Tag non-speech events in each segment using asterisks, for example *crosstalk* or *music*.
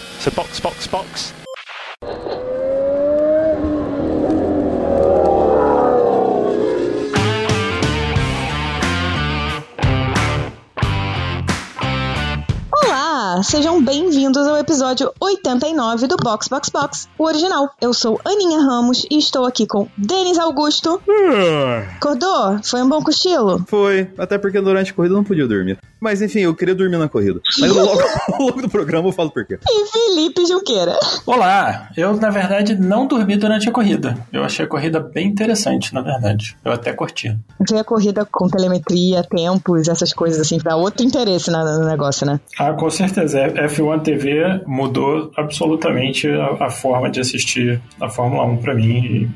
So box, box, box. Olá, sejam bem-vindos ao episódio 89 do Box Box Box, o original. Eu sou Aninha Ramos e estou aqui com Denis Augusto. Acordou? Foi um bom cochilo? Foi, até porque durante a corrida eu não podia dormir. Mas enfim, eu queria dormir na corrida. Mas logo, *laughs* *laughs* ao longo do programa eu falo por quê. E Felipe Junqueira. Olá, eu na verdade não dormi durante a corrida. Eu achei a corrida bem interessante, na verdade. Eu até curti. Ver a corrida com telemetria, tempos, essas coisas assim, dá outro interesse na- no negócio, né? Ah, com certeza. F1 TV mudou absolutamente a, a forma de assistir a Fórmula 1 pra mim.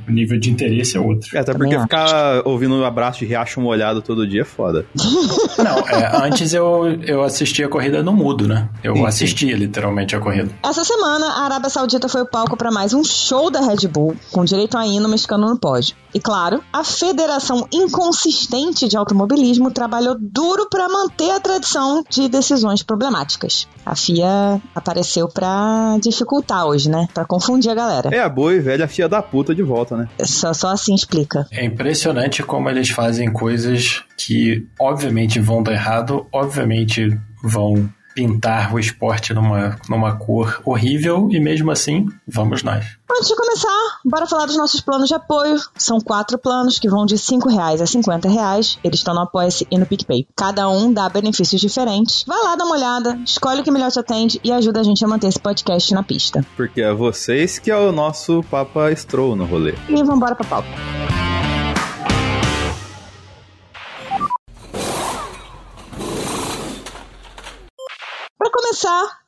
E o nível de interesse é outro. É, até Também porque acho. ficar ouvindo um abraço de riacho molhado todo dia é foda. *laughs* Não, é, antes eu, eu assistia a corrida no mudo, né? Eu Sim, sim. assistia literalmente a corrida. Essa semana, a Arábia Saudita foi o palco para mais um show da Red Bull, com direito a hino mexicano no pódio. E claro, a Federação Inconsistente de Automobilismo trabalhou duro para manter a tradição de decisões problemáticas. A FIA apareceu para dificultar hoje, né? Para confundir a galera. É a boa e velha fia da puta de volta, né? Só, só assim explica. É impressionante como eles fazem coisas que obviamente vão dar errado, obviamente vão pintar o esporte numa, numa cor horrível e mesmo assim, vamos nós. Antes de começar, bora falar dos nossos planos de apoio. São quatro planos que vão de 5 reais a 50 reais. Eles estão no Apoia-se e no PicPay. Cada um dá benefícios diferentes. Vai lá, dá uma olhada, escolhe o que melhor te atende e ajuda a gente a manter esse podcast na pista. Porque é vocês que é o nosso Papa Stroll no rolê. E vambora pra pauta.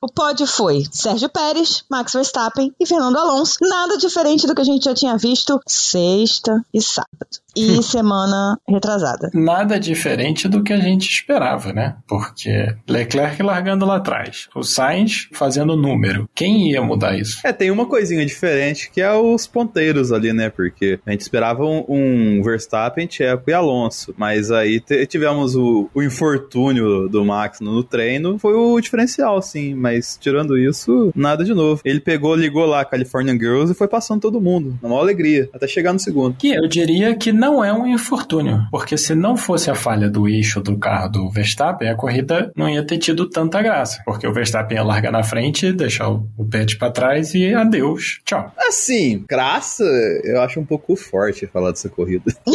O pódio foi Sérgio Pérez, Max Verstappen e Fernando Alonso. Nada diferente do que a gente já tinha visto sexta e sábado. E semana retrasada. Nada diferente do que a gente esperava, né? Porque Leclerc largando lá atrás, o Sainz fazendo número. Quem ia mudar isso? É, tem uma coisinha diferente que é os ponteiros ali, né? Porque a gente esperava um, um Verstappen, Checo e Alonso. Mas aí tivemos o, o infortúnio do Max no, no treino. Foi o diferencial, sim. Mas tirando isso, nada de novo. Ele pegou, ligou lá Californian Girls e foi passando todo mundo. Na maior alegria. Até chegar no segundo. Que eu diria que não é um infortúnio, porque se não fosse a falha do eixo do carro do Verstappen, a corrida não ia ter tido tanta graça, porque o Verstappen ia largar na frente, deixar o o Pet pra trás e adeus, tchau. Assim, graça, eu acho um pouco forte falar dessa corrida. *laughs*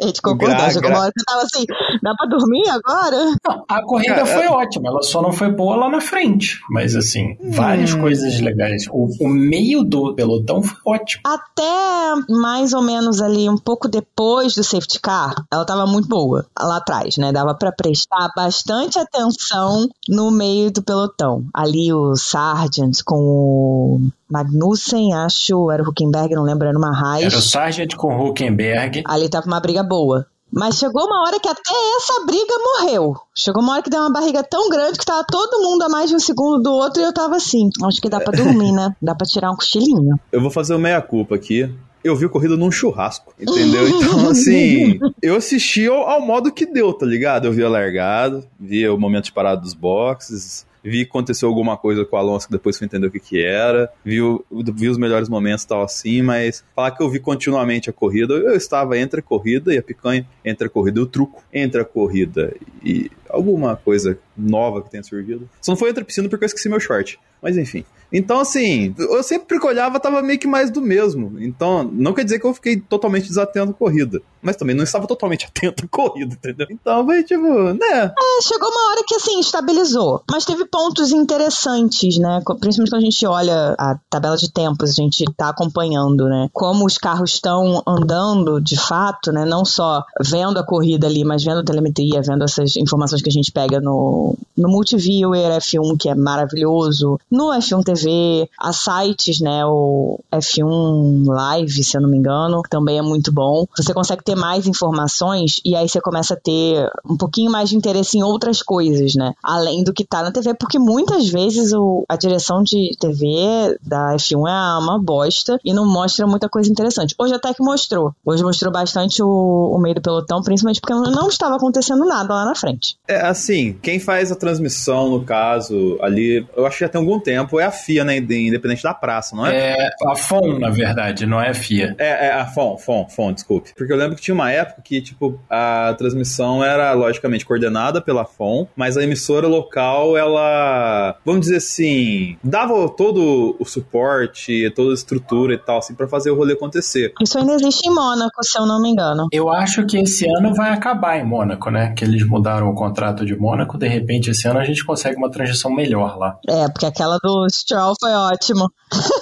A gente concordou, Gra- chegou gra- uma hora que eu tava assim, dá pra dormir agora? Não, a corrida Cara, foi ótima, ela só não foi boa lá na frente, mas assim, Hum. várias coisas legais. O, o meio do pelotão foi ótimo. Até mais ou menos ali, um pouco depois do safety car, ela tava muito boa lá atrás, né? Dava pra prestar bastante atenção no meio do pelotão. Ali o Sargent com o Magnussen, acho, era o Huckenberg, não lembro, era uma Era o. Sargent com o Huckenberg. Ali tava uma briga boa. Mas chegou uma hora que até essa briga morreu. Chegou uma hora que deu uma barriga tão grande que tava todo mundo a mais de um segundo do outro e eu tava assim. Acho que dá pra dormir, né? Dá pra tirar um cochilinho. Eu vou fazer o meia-culpa aqui. Eu vi a corrida num churrasco, entendeu? Então, *laughs* assim, eu assisti ao, ao modo que deu, tá ligado? Eu vi a largada, vi o momento de parada dos boxes, vi que aconteceu alguma coisa com o Alonso que depois fui entender o que que era, vi, vi os melhores momentos tal assim, mas falar que eu vi continuamente a corrida, eu estava entre a corrida e a picanha, entre a corrida e o truco, entre a corrida e alguma coisa nova que tenha surgido. Só não foi entre a piscina porque eu esqueci meu short. Mas enfim. Então, assim, eu sempre que olhava tava meio que mais do mesmo. Então, não quer dizer que eu fiquei totalmente desatento à corrida. Mas também não estava totalmente *laughs* atento à corrida, entendeu? Então, foi tipo, né? É, chegou uma hora que assim, estabilizou. Mas teve pontos interessantes, né? Principalmente quando a gente olha a tabela de tempos, a gente tá acompanhando, né? Como os carros estão andando de fato, né? Não só vendo a corrida ali, mas vendo a telemetria, vendo essas informações que a gente pega no, no Multiviewer F1, que é maravilhoso, no F1 TV, há sites, né? O F1 Live, se eu não me engano, também é muito bom. Você consegue ter ter mais informações e aí você começa a ter um pouquinho mais de interesse em outras coisas, né? Além do que tá na TV, porque muitas vezes o, a direção de TV da F1 é uma bosta e não mostra muita coisa interessante. Hoje até que mostrou. Hoje mostrou bastante o, o meio do pelotão, principalmente porque não estava acontecendo nada lá na frente. É assim, quem faz a transmissão, no caso, ali, eu acho que já tem algum tempo, é a FIA, né? Independente da praça, não é? É a FON, na verdade, não é a FIA. É, é a FON, FON, FON, desculpe. Porque eu lembro que tinha uma época que, tipo, a transmissão era, logicamente, coordenada pela FON, mas a emissora local, ela, vamos dizer assim, dava todo o suporte, toda a estrutura e tal, assim, pra fazer o rolê acontecer. Isso ainda existe em Mônaco, se eu não me engano. Eu acho que esse ano vai acabar em Mônaco, né? Que eles mudaram o contrato de Mônaco, de repente esse ano a gente consegue uma transição melhor lá. É, porque aquela do Stroll foi ótimo.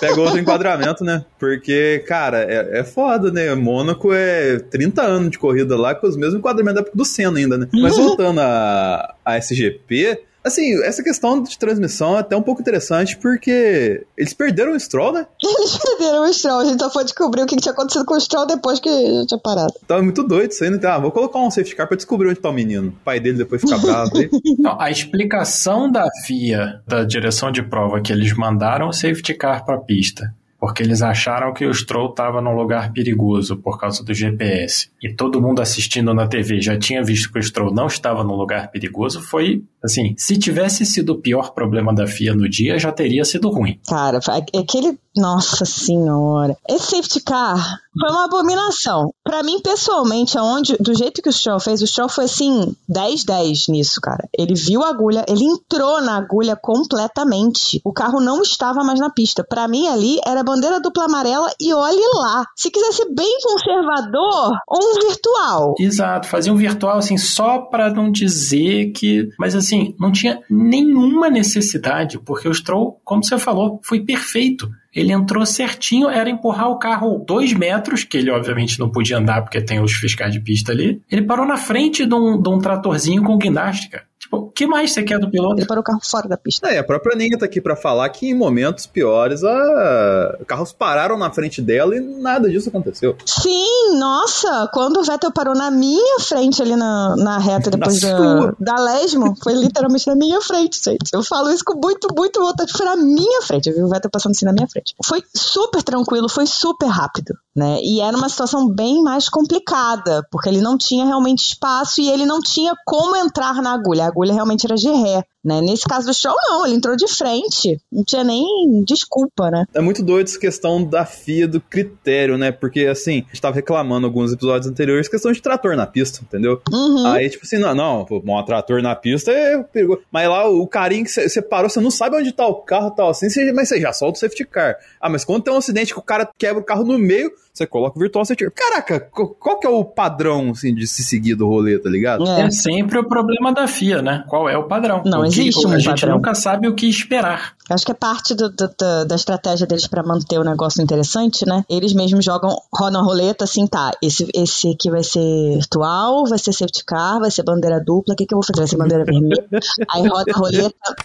Pega outro *laughs* enquadramento, né? Porque, cara, é, é foda, né? Mônaco é 30 anos de corrida lá com os mesmos enquadramentos da época do Senna ainda, né? Mas voltando a, a SGP, Assim, essa questão de transmissão é até um pouco interessante porque eles perderam o Stroll, né? *laughs* Eles perderam o Stroll, a gente só foi descobrir o que tinha acontecido com o Stroll depois que já tinha parado. Tava muito doido isso aí, né? Ah, vou colocar um safety car pra descobrir onde tá o menino. O pai dele depois fica bravo aí. *laughs* Não, a explicação da FIA, da direção de prova, que eles mandaram o safety car pra pista porque eles acharam que o Stroll estava num lugar perigoso por causa do GPS. E todo mundo assistindo na TV já tinha visto que o Stroll não estava num lugar perigoso. Foi assim: se tivesse sido o pior problema da FIA no dia, já teria sido ruim. Cara, é aquele. Nossa senhora. Esse safety car foi uma abominação. Para mim, pessoalmente, aonde, do jeito que o Stroll fez, o Stroll foi assim, 10-10 nisso, cara. Ele viu a agulha, ele entrou na agulha completamente. O carro não estava mais na pista. Para mim, ali era bandeira dupla amarela e olhe lá. Se quisesse bem conservador, um virtual. Exato, fazia um virtual assim, só para não dizer que. Mas assim, não tinha nenhuma necessidade, porque o Stroll, como você falou, foi perfeito. Ele entrou certinho, era empurrar o carro dois metros, que ele obviamente não podia andar porque tem os fiscais de pista ali. Ele parou na frente de um, de um tratorzinho com guinástica. Tipo, o que mais você quer do piloto? Ele parou o carro fora da pista. É, a própria Ninha tá aqui para falar que em momentos piores a... carros pararam na frente dela e nada disso aconteceu. Sim, nossa, quando o Vettel parou na minha frente ali na, na reta depois da, da Lesmo, foi literalmente na minha frente, gente. Eu falo isso com muito, muito vontade, foi na minha frente, eu vi o Vettel passando assim na minha frente. Foi super tranquilo, foi super rápido, né? E era uma situação bem mais complicada, porque ele não tinha realmente espaço e ele não tinha como entrar na agulha agulha realmente era de ré. Né? Nesse caso do show, não, ele entrou de frente. Não tinha nem desculpa, né? É muito doido essa questão da FIA do critério, né? Porque, assim, a gente tava reclamando alguns episódios anteriores, questão de trator na pista, entendeu? Uhum. Aí, tipo assim, não, não, um trator na pista é perigoso. Mas lá, o carinho que você parou, você não sabe onde tá o carro tal, assim, cê, mas você já solta o safety car. Ah, mas quando tem um acidente que o cara quebra o carro no meio, você coloca o virtual safety car. Caraca, qual que é o padrão, assim, de se seguir do rolê, tá ligado? É, é sempre o problema da FIA, né? Qual é o padrão? Não, existe um A gente padrão. nunca sabe o que esperar. Acho que é parte do, do, do, da estratégia deles para manter o negócio interessante, né? Eles mesmos jogam, rodam a roleta assim, tá, esse, esse aqui vai ser virtual, vai ser safety car, vai ser bandeira dupla, o que, que eu vou fazer? Vai ser bandeira vermelha. *laughs* Aí roda a roleta.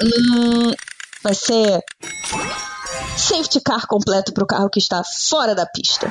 Hum, vai ser safety car completo pro carro que está fora da pista.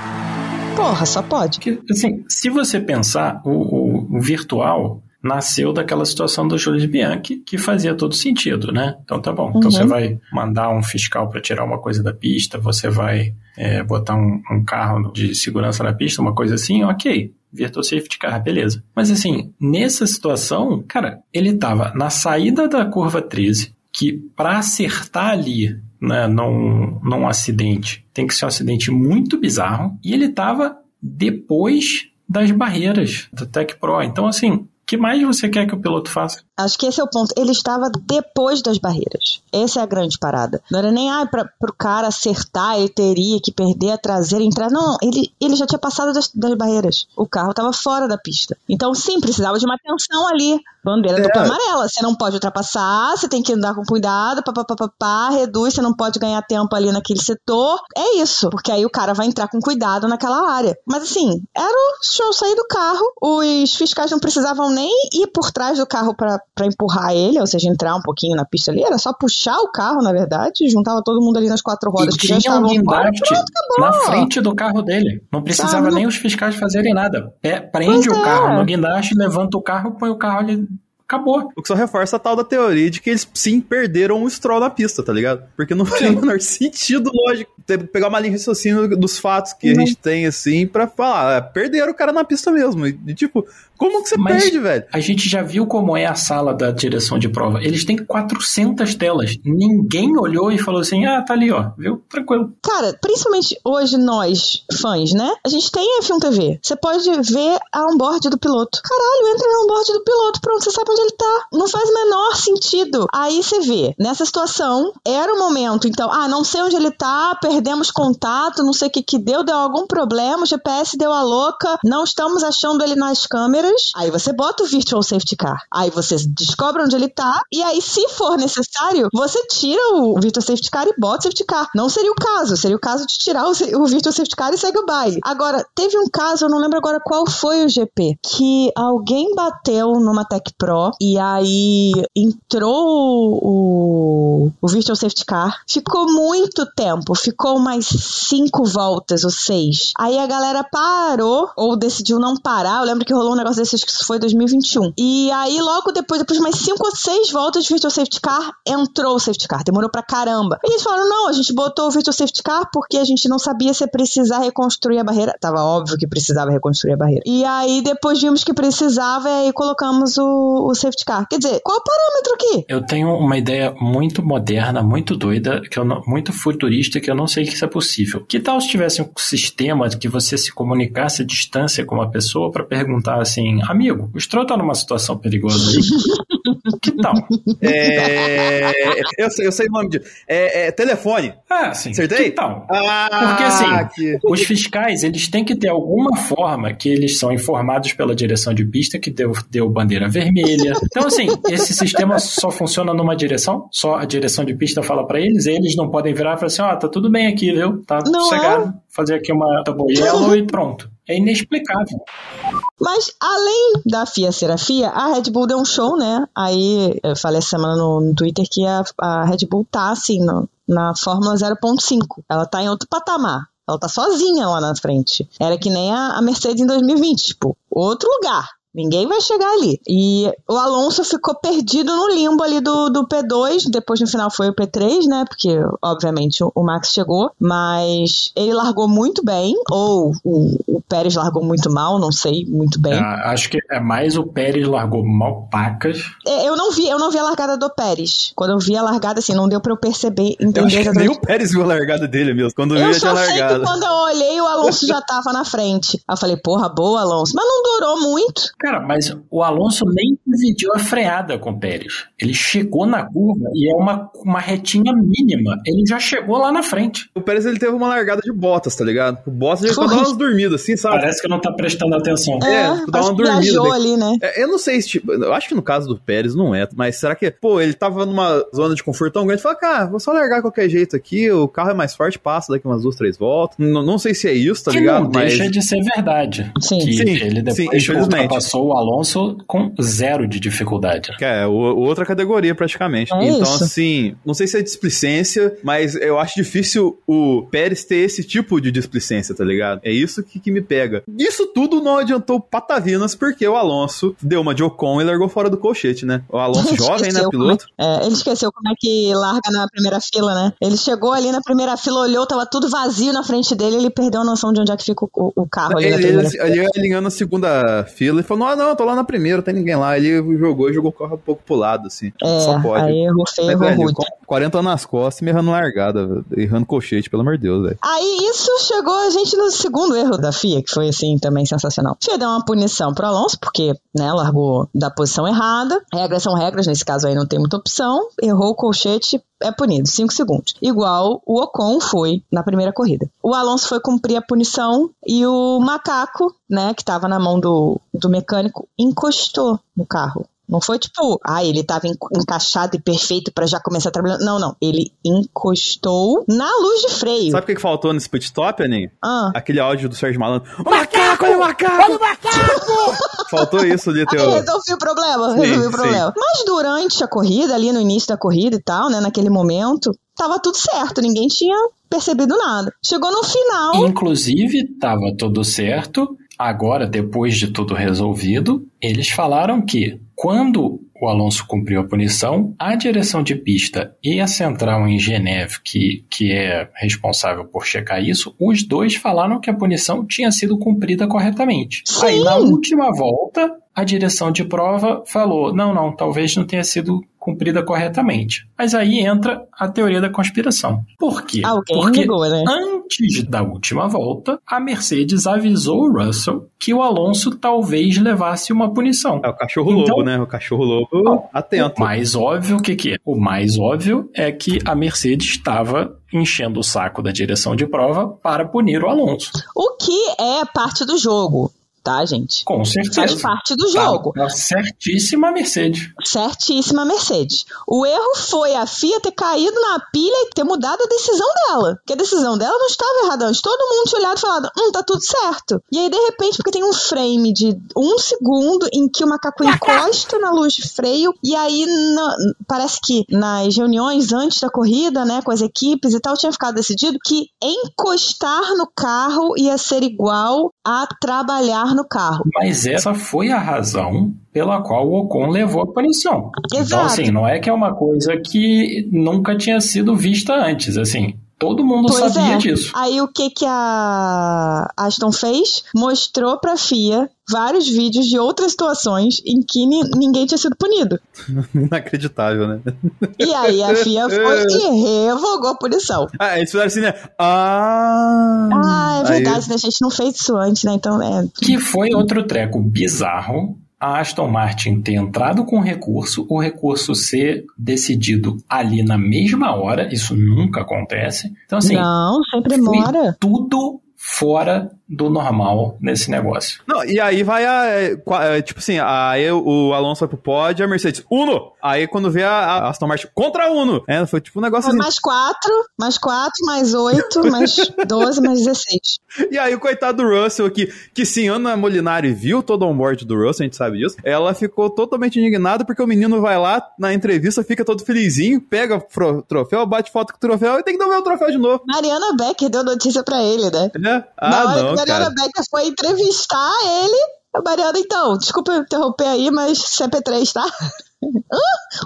Porra, só pode. Que, assim, se você pensar, o, o, o virtual nasceu daquela situação do Júlio Bianchi, que fazia todo sentido, né? Então tá bom. Então Uhum. você vai mandar um fiscal para tirar uma coisa da pista, você vai é, botar um, um carro de segurança na pista, uma coisa assim, ok. Virtual Safety Car, beleza. Mas assim, nessa situação, cara, ele tava na saída da curva 13, que para acertar ali, né, num, num acidente, tem que ser um acidente muito bizarro, e ele tava depois das barreiras do Tech Pro. Então, assim, o que mais você quer que o piloto faça? Acho que esse é o ponto. Ele estava depois das barreiras. Essa é a grande parada. Não era nem, ah, para o cara acertar, ele teria que perder a traseira e entrar. Não, não, ele, ele já tinha passado das, das barreiras. O carro estava fora da pista. Então, sim, precisava de uma atenção ali. Bandeira É. dupla amarela. Você não pode ultrapassar, você tem que andar com cuidado, papapá, reduz, você não pode ganhar tempo ali naquele setor. É isso. Porque aí o cara vai entrar com cuidado naquela área. Mas assim, era o show sair do carro, os fiscais não precisavam nem ir por trás do carro para pra empurrar ele, ou seja, entrar um pouquinho na pista ali, era só puxar o carro, na verdade, juntava todo mundo ali nas quatro rodas E que já tinha um estavam guindaste Pronto, acabou. na frente do carro dele. Não precisava Sabe, não- nem os fiscais fazerem nada. É, prende Pois o é. carro no guindaste, levanta o carro, põe o carro ali. Acabou. O que só reforça a tal da teoria de que eles sim perderam o Stroll na pista, tá ligado? Porque não tem o menor sentido lógico ter- pegar uma linha de raciocínio dos fatos que a Não. gente tem, assim, pra falar, ah, perderam o cara na pista mesmo. E, e, tipo, como que você Mas- perde, velho? A gente já viu como é a sala da direção de prova. Eles têm 400 telas. Ninguém olhou e falou assim: ah, tá ali, ó. Viu? Tranquilo. Cara, principalmente hoje nós, fãs, né? A gente tem F1 TV. Você pode ver a onboard do piloto. Caralho, entra na onboard do piloto, pronto, você sabe onde ele tá. Não faz o menor sentido. Aí você vê, nessa situação, era o momento, então, ah, não sei onde ele tá, perdemos contato, não sei o que que deu, deu algum problema, o GPS deu a louca, não estamos achando ele nas câmeras. Aí você bota o Virtual Safety Car. Aí você descobre onde ele tá, e aí, se for necessário, você tira o Virtual Safety Car e bota o Safety Car. Não seria o caso, seria o caso de tirar o, Virtual Safety Car e segue o baile. Agora, teve um caso, eu não lembro agora qual foi o GP, que alguém bateu numa Tech Pro e aí entrou o, o Virtual Safety Car, ficou muito tempo, ficou mais cinco voltas ou seis. Aí a galera parou, ou decidiu não parar. Eu lembro que rolou um negócio acho que isso foi 2021. E aí, logo depois, depois de mais cinco ou seis voltas de Virtual Safety Car, entrou o Safety Car. Demorou pra caramba. E eles falaram: não, a gente botou o Virtual Safety Car porque a gente não sabia se precisar reconstruir a barreira. Tava óbvio que precisava reconstruir a barreira. E aí, depois vimos que precisava e aí colocamos o, o Safety Car. Quer dizer, qual o parâmetro aqui? Eu tenho uma ideia muito moderna, muito doida, que eu não- muito futurista, que eu não sei que isso é possível. Que tal se tivesse um sistema que você se comunicasse à distância com uma pessoa para perguntar assim: amigo, o Stroll tá numa situação perigosa aí? *laughs* que tal? É, *laughs* eu, sei, eu sei o nome disso. É, é telefone. Ah, sim. Acertei? Que tal? Ah, Porque assim, que- os fiscais, eles têm que ter alguma forma que eles são informados pela direção de pista que deu, deu bandeira vermelha. Então, assim, esse sistema só funciona numa direção, só a direção de pista fala pra eles, eles não podem virar e falar assim, ó, tá tudo bem aqui, viu? Tá Não sossegado. Fazer aqui uma yellow e pronto. É inexplicável. Mas além da FIA ser a FIA, a Red Bull deu um show, né? Aí eu falei essa semana no, no Twitter que a, a Red Bull tá assim no- na Fórmula 0.5. Ela tá em outro patamar. Ela tá sozinha lá na frente. Era que nem a, a Mercedes em 2020, tipo, outro lugar. Ninguém vai chegar ali. E o Alonso ficou perdido no limbo ali do, do P2. Depois no final foi o P3, né? Porque, obviamente, o, o Max chegou. Mas ele largou muito bem. Ou o, o Pérez largou muito mal, não sei muito bem. Ah, acho que é mais o Pérez largou mal pacas. É, Eu não vi, eu não vi a largada do Pérez. Quando eu vi a largada, assim, não deu pra eu perceber, Eu entender acho que nem o Pérez viu a largada dele mesmo. Quando viu, Eu já tinha só sei que largado. quando eu olhei, o Alonso já tava na frente. Aí eu falei, porra, boa, Alonso. Mas não durou muito. Cara, mas o Alonso nem dividiu a freada com o Pérez. Ele chegou na curva e é uma, uma retinha mínima. Ele já chegou lá na frente. O Pérez ele teve uma largada de botas, tá ligado? O Bottas já Foi. dá umas *laughs* dormidas, assim, sabe? Parece que não tá prestando atenção. É, É, dá uma dormida bem. ali, né? É, eu não sei se, tipo, eu acho que no caso do Pérez não é, mas será que, pô, ele tava numa zona de conforto tão grande, fala, cara, vou só largar qualquer jeito aqui, o carro é mais forte, passa daqui umas duas, três voltas. N não sei se é isso, tá que ligado? não Mas deixa de ser verdade. Sim. Que Sim, ele sim, depois infelizmente. ultrapassou o Alonso com zero de dificuldade. que é o- outra categoria praticamente. É então, isso. assim, não sei se é displicência, mas eu acho difícil o Pérez ter esse tipo de displicência, tá ligado? É isso que, que me pega. Isso tudo não adiantou patavinas porque o Alonso deu uma de Ocon e largou fora do colchete, né? O Alonso *laughs* jovem, né, piloto. é- é, ele esqueceu como é que larga na primeira fila, né? Ele chegou ali na primeira fila, olhou, tava tudo vazio na frente dele, ele perdeu a noção de onde é que fica o, o carro ali na Ele, primeira ele, ele ia alinhando na segunda fila e falou: Ah, não, tô lá na primeira, não tem ninguém lá. Ele jogou e jogou o carro um pouco pro lado, assim. Só É, pode. aí errou feio, errou velho, rude. com 40 anos nas costas e me errando largada, errando colchete, pelo amor de Deus, velho. Aí isso chegou a gente no segundo erro da FIA, que foi assim também sensacional. A FIA deu uma punição pro Alonso, porque, né, largou da posição errada. Regras são regras, nesse caso aí não tem muita opção. Errou o colchete, é punido, 5 segundos. Igual o Ocon foi na primeira corrida. O Alonso foi cumprir a punição e o macaco, né, que tava na mão do, do mecânico, encostou no carro. Não foi tipo, ah, ele tava encaixado e perfeito para já começar trabalhando. Não, não. Ele encostou na luz de freio. Sabe o que faltou nesse pit stop, Aninha? Ah. Aquele áudio do Sérgio Malandro. O macaco, olha o macaco! Olha o macaco! *laughs* faltou isso ali, teu. Resolvi o problema, sim, resolvi o problema. Mas durante a corrida, ali no início da corrida e tal, né, naquele momento, tava tudo certo, ninguém tinha percebido nada. Chegou no final. Inclusive, tava tudo certo. Agora, depois de tudo resolvido, eles falaram que quando o Alonso cumpriu a punição, a direção de pista e a central em Geneve, que, que é responsável por checar isso, os dois falaram que a punição tinha sido cumprida corretamente. Sim. Aí, na última volta, a direção de prova falou: não, não, talvez não tenha sido cumprida corretamente. Mas aí entra a teoria da conspiração. Por quê? Alguém Porque ligou, né? antes da última volta, a Mercedes avisou o Russell que o Alonso talvez levasse uma punição. É o cachorro-lobo, Então- né? O cachorro-lobo atento. O mais óbvio, o que, que é? O mais óbvio é que a Mercedes estava enchendo o saco da direção de prova para punir o Alonso. O que é parte do jogo, tá, gente? Com certeza. Faz parte do jogo. Tá, certíssima Mercedes. Certíssima Mercedes. O erro foi a FIA ter caído na pilha e ter mudado a decisão dela. Porque a decisão dela não estava errada antes. Todo mundo tinha olhado e falado, hum, tá tudo certo. E aí, de repente, porque tem um frame de um segundo em que o macaco encosta na luz de freio, e aí na- parece que nas reuniões antes da corrida, né, com as equipes e tal, tinha ficado decidido que encostar no carro ia ser igual a trabalhar no carro. Mas essa foi a razão pela qual o Ocon levou a punição. Então, Exato. assim, não é que é uma coisa que nunca tinha sido vista antes, assim. Todo mundo Pois sabia é. disso. Aí o que que a Aston fez? Mostrou pra FIA vários vídeos de outras situações em que ni- ninguém tinha sido punido. *laughs* Inacreditável, né? E aí a FIA foi e revogou a punição. Ah, eles fizeram assim, né? Ah. Ah, é Aí- verdade, né? A gente não fez isso antes, né? Então, é. Que foi outro treco bizarro. A Aston Martin ter entrado com recurso, o recurso ser decidido ali na mesma hora, isso nunca acontece. Então, assim, não, sempre foi demora. tudo fora do normal nesse negócio. Não, e aí vai a. é, é, tipo assim, aí o Alonso vai pro pódio a Mercedes, Uno! Aí quando vê a, a Aston Martin contra Uno. É, foi tipo um negócio Foi assim. mais quatro, mais quatro, mais oito, mais *laughs* doze, mais dezesseis. E aí o coitado do Russell aqui, que sim, Ana Molinari viu todo o onboard do Russell, a gente sabe disso. Ela ficou totalmente indignada porque o menino vai lá na entrevista, fica todo felizinho, pega o tro- troféu, bate foto com o troféu e tem que devolver o troféu de novo. Mariana Becker deu notícia pra ele, né? Né? Na Ah, hora não, que a Mariana cara. Becker foi entrevistar ele, a Mariana, então, desculpa eu interromper aí, mas CP3, tá? *laughs* Hã?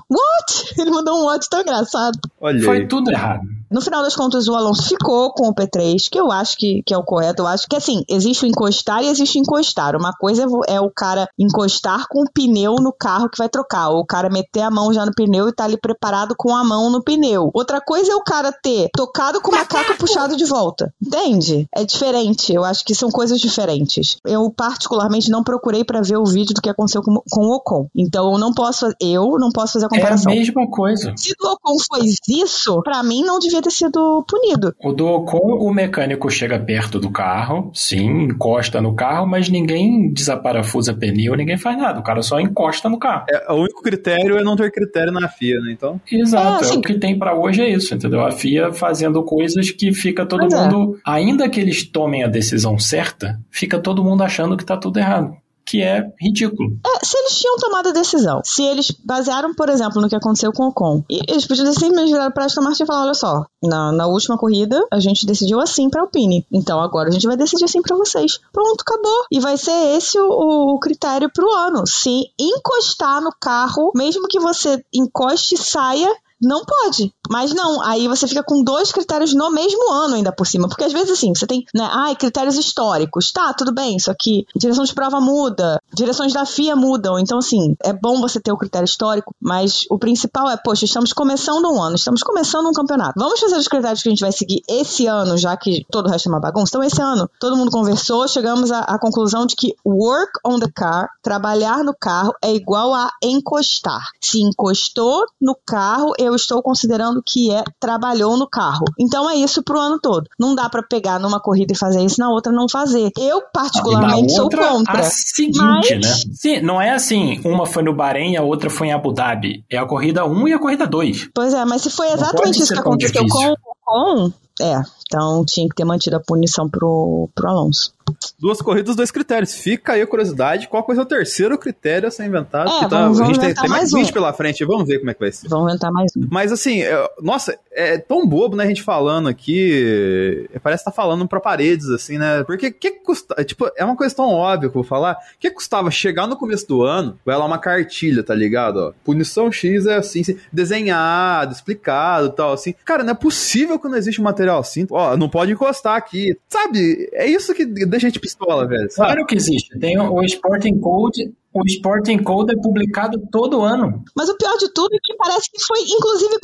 What? Ele mandou um what tão engraçado. Olha Foi tudo errado. No final das contas, o Alonso ficou com o P3, que eu acho que, que é o correto. Eu acho que, assim, existe o encostar e existe o encostar. Uma coisa é é o cara encostar com o pneu no carro que vai trocar, ou o cara meter a mão já no pneu e tá ali preparado com a mão no pneu. Outra coisa é o cara ter tocado com o macaco puxado de volta. Entende? É diferente. Eu acho que são coisas diferentes. Eu, particularmente, não procurei pra ver o vídeo do que aconteceu com, com o Ocon. Então, eu não posso, eu não posso fazer a É a comparação. mesma coisa. Se o Ocon fez isso, pra mim não devia ter sido punido. O do Ocon, o mecânico chega perto do carro, sim, encosta no carro, mas ninguém desaparafusa pneu, ninguém faz nada. O cara só encosta no carro. É, o único critério é não ter critério na FIA, né? Então. Exato, É, é, assim- o que tem pra hoje é isso, entendeu? A FIA fazendo coisas que fica todo é. mundo, ainda que eles tomem a decisão certa, fica todo mundo achando que tá tudo errado, que é ridículo. É, se eles tinham tomado a decisão, se eles basearam, por exemplo, no que aconteceu com o Ocon, eles podiam ter simplesmente virado pra Aston Martin e falar, olha só, na, na última corrida a gente decidiu assim pra Alpine, então agora a gente vai decidir assim pra vocês. Pronto, acabou. E vai ser esse o, o critério pro ano. Se encostar no carro, mesmo que você encoste e saia, não pode. Mas não, aí você fica com dois critérios no mesmo ano ainda por cima. Porque às vezes assim, você tem, né, ai, critérios históricos. Tá, tudo bem, só que direção de prova muda, direções da FIA mudam. Então, assim, é bom você ter o critério histórico, mas o principal é, poxa, estamos começando um ano, estamos começando um campeonato. Vamos fazer os critérios que a gente vai seguir esse ano, já que todo o resto é uma bagunça. Então, esse ano, todo mundo conversou, chegamos à, à conclusão de que work on the car, trabalhar no carro, é igual a encostar. Se encostou no carro, eu estou considerando que é trabalhou no carro. Então é isso pro ano todo. Não dá para pegar numa corrida e fazer isso, na outra não fazer. Eu, particularmente, sou contra. A seguinte, mas... né? Sim, não é assim, uma foi no Bahrein e a outra foi em Abu Dhabi. É a corrida 1 e a corrida 2. Pois é, mas se foi exatamente isso que aconteceu com o Ocon, é, então tinha que ter mantido a punição pro, pro Alonso. Duas corridas, dois critérios. Fica aí a curiosidade, qual vai ser o terceiro critério a ser inventado? É, tá, vamos, a gente tem, tem mais 20 um. pela frente, vamos ver como é que vai ser. Vamos inventar mais um. Mas assim, é, nossa, é tão bobo, né, a gente falando aqui, parece que tá falando pra paredes, assim, né, porque que custa, tipo, é uma coisa tão óbvia que eu vou falar, que custava chegar no começo do ano, vai lá uma cartilha, tá ligado, ó, punição X é assim, assim desenhado, explicado e tal, assim, cara, não é possível que não existe um material assim, ó, não pode encostar aqui, sabe, é isso que deixa gente pistola, velho, sabe? Claro que existe, tem o Sporting Code o Sporting Code é publicado todo ano. Mas o pior de tudo é que parece que foi, inclusive,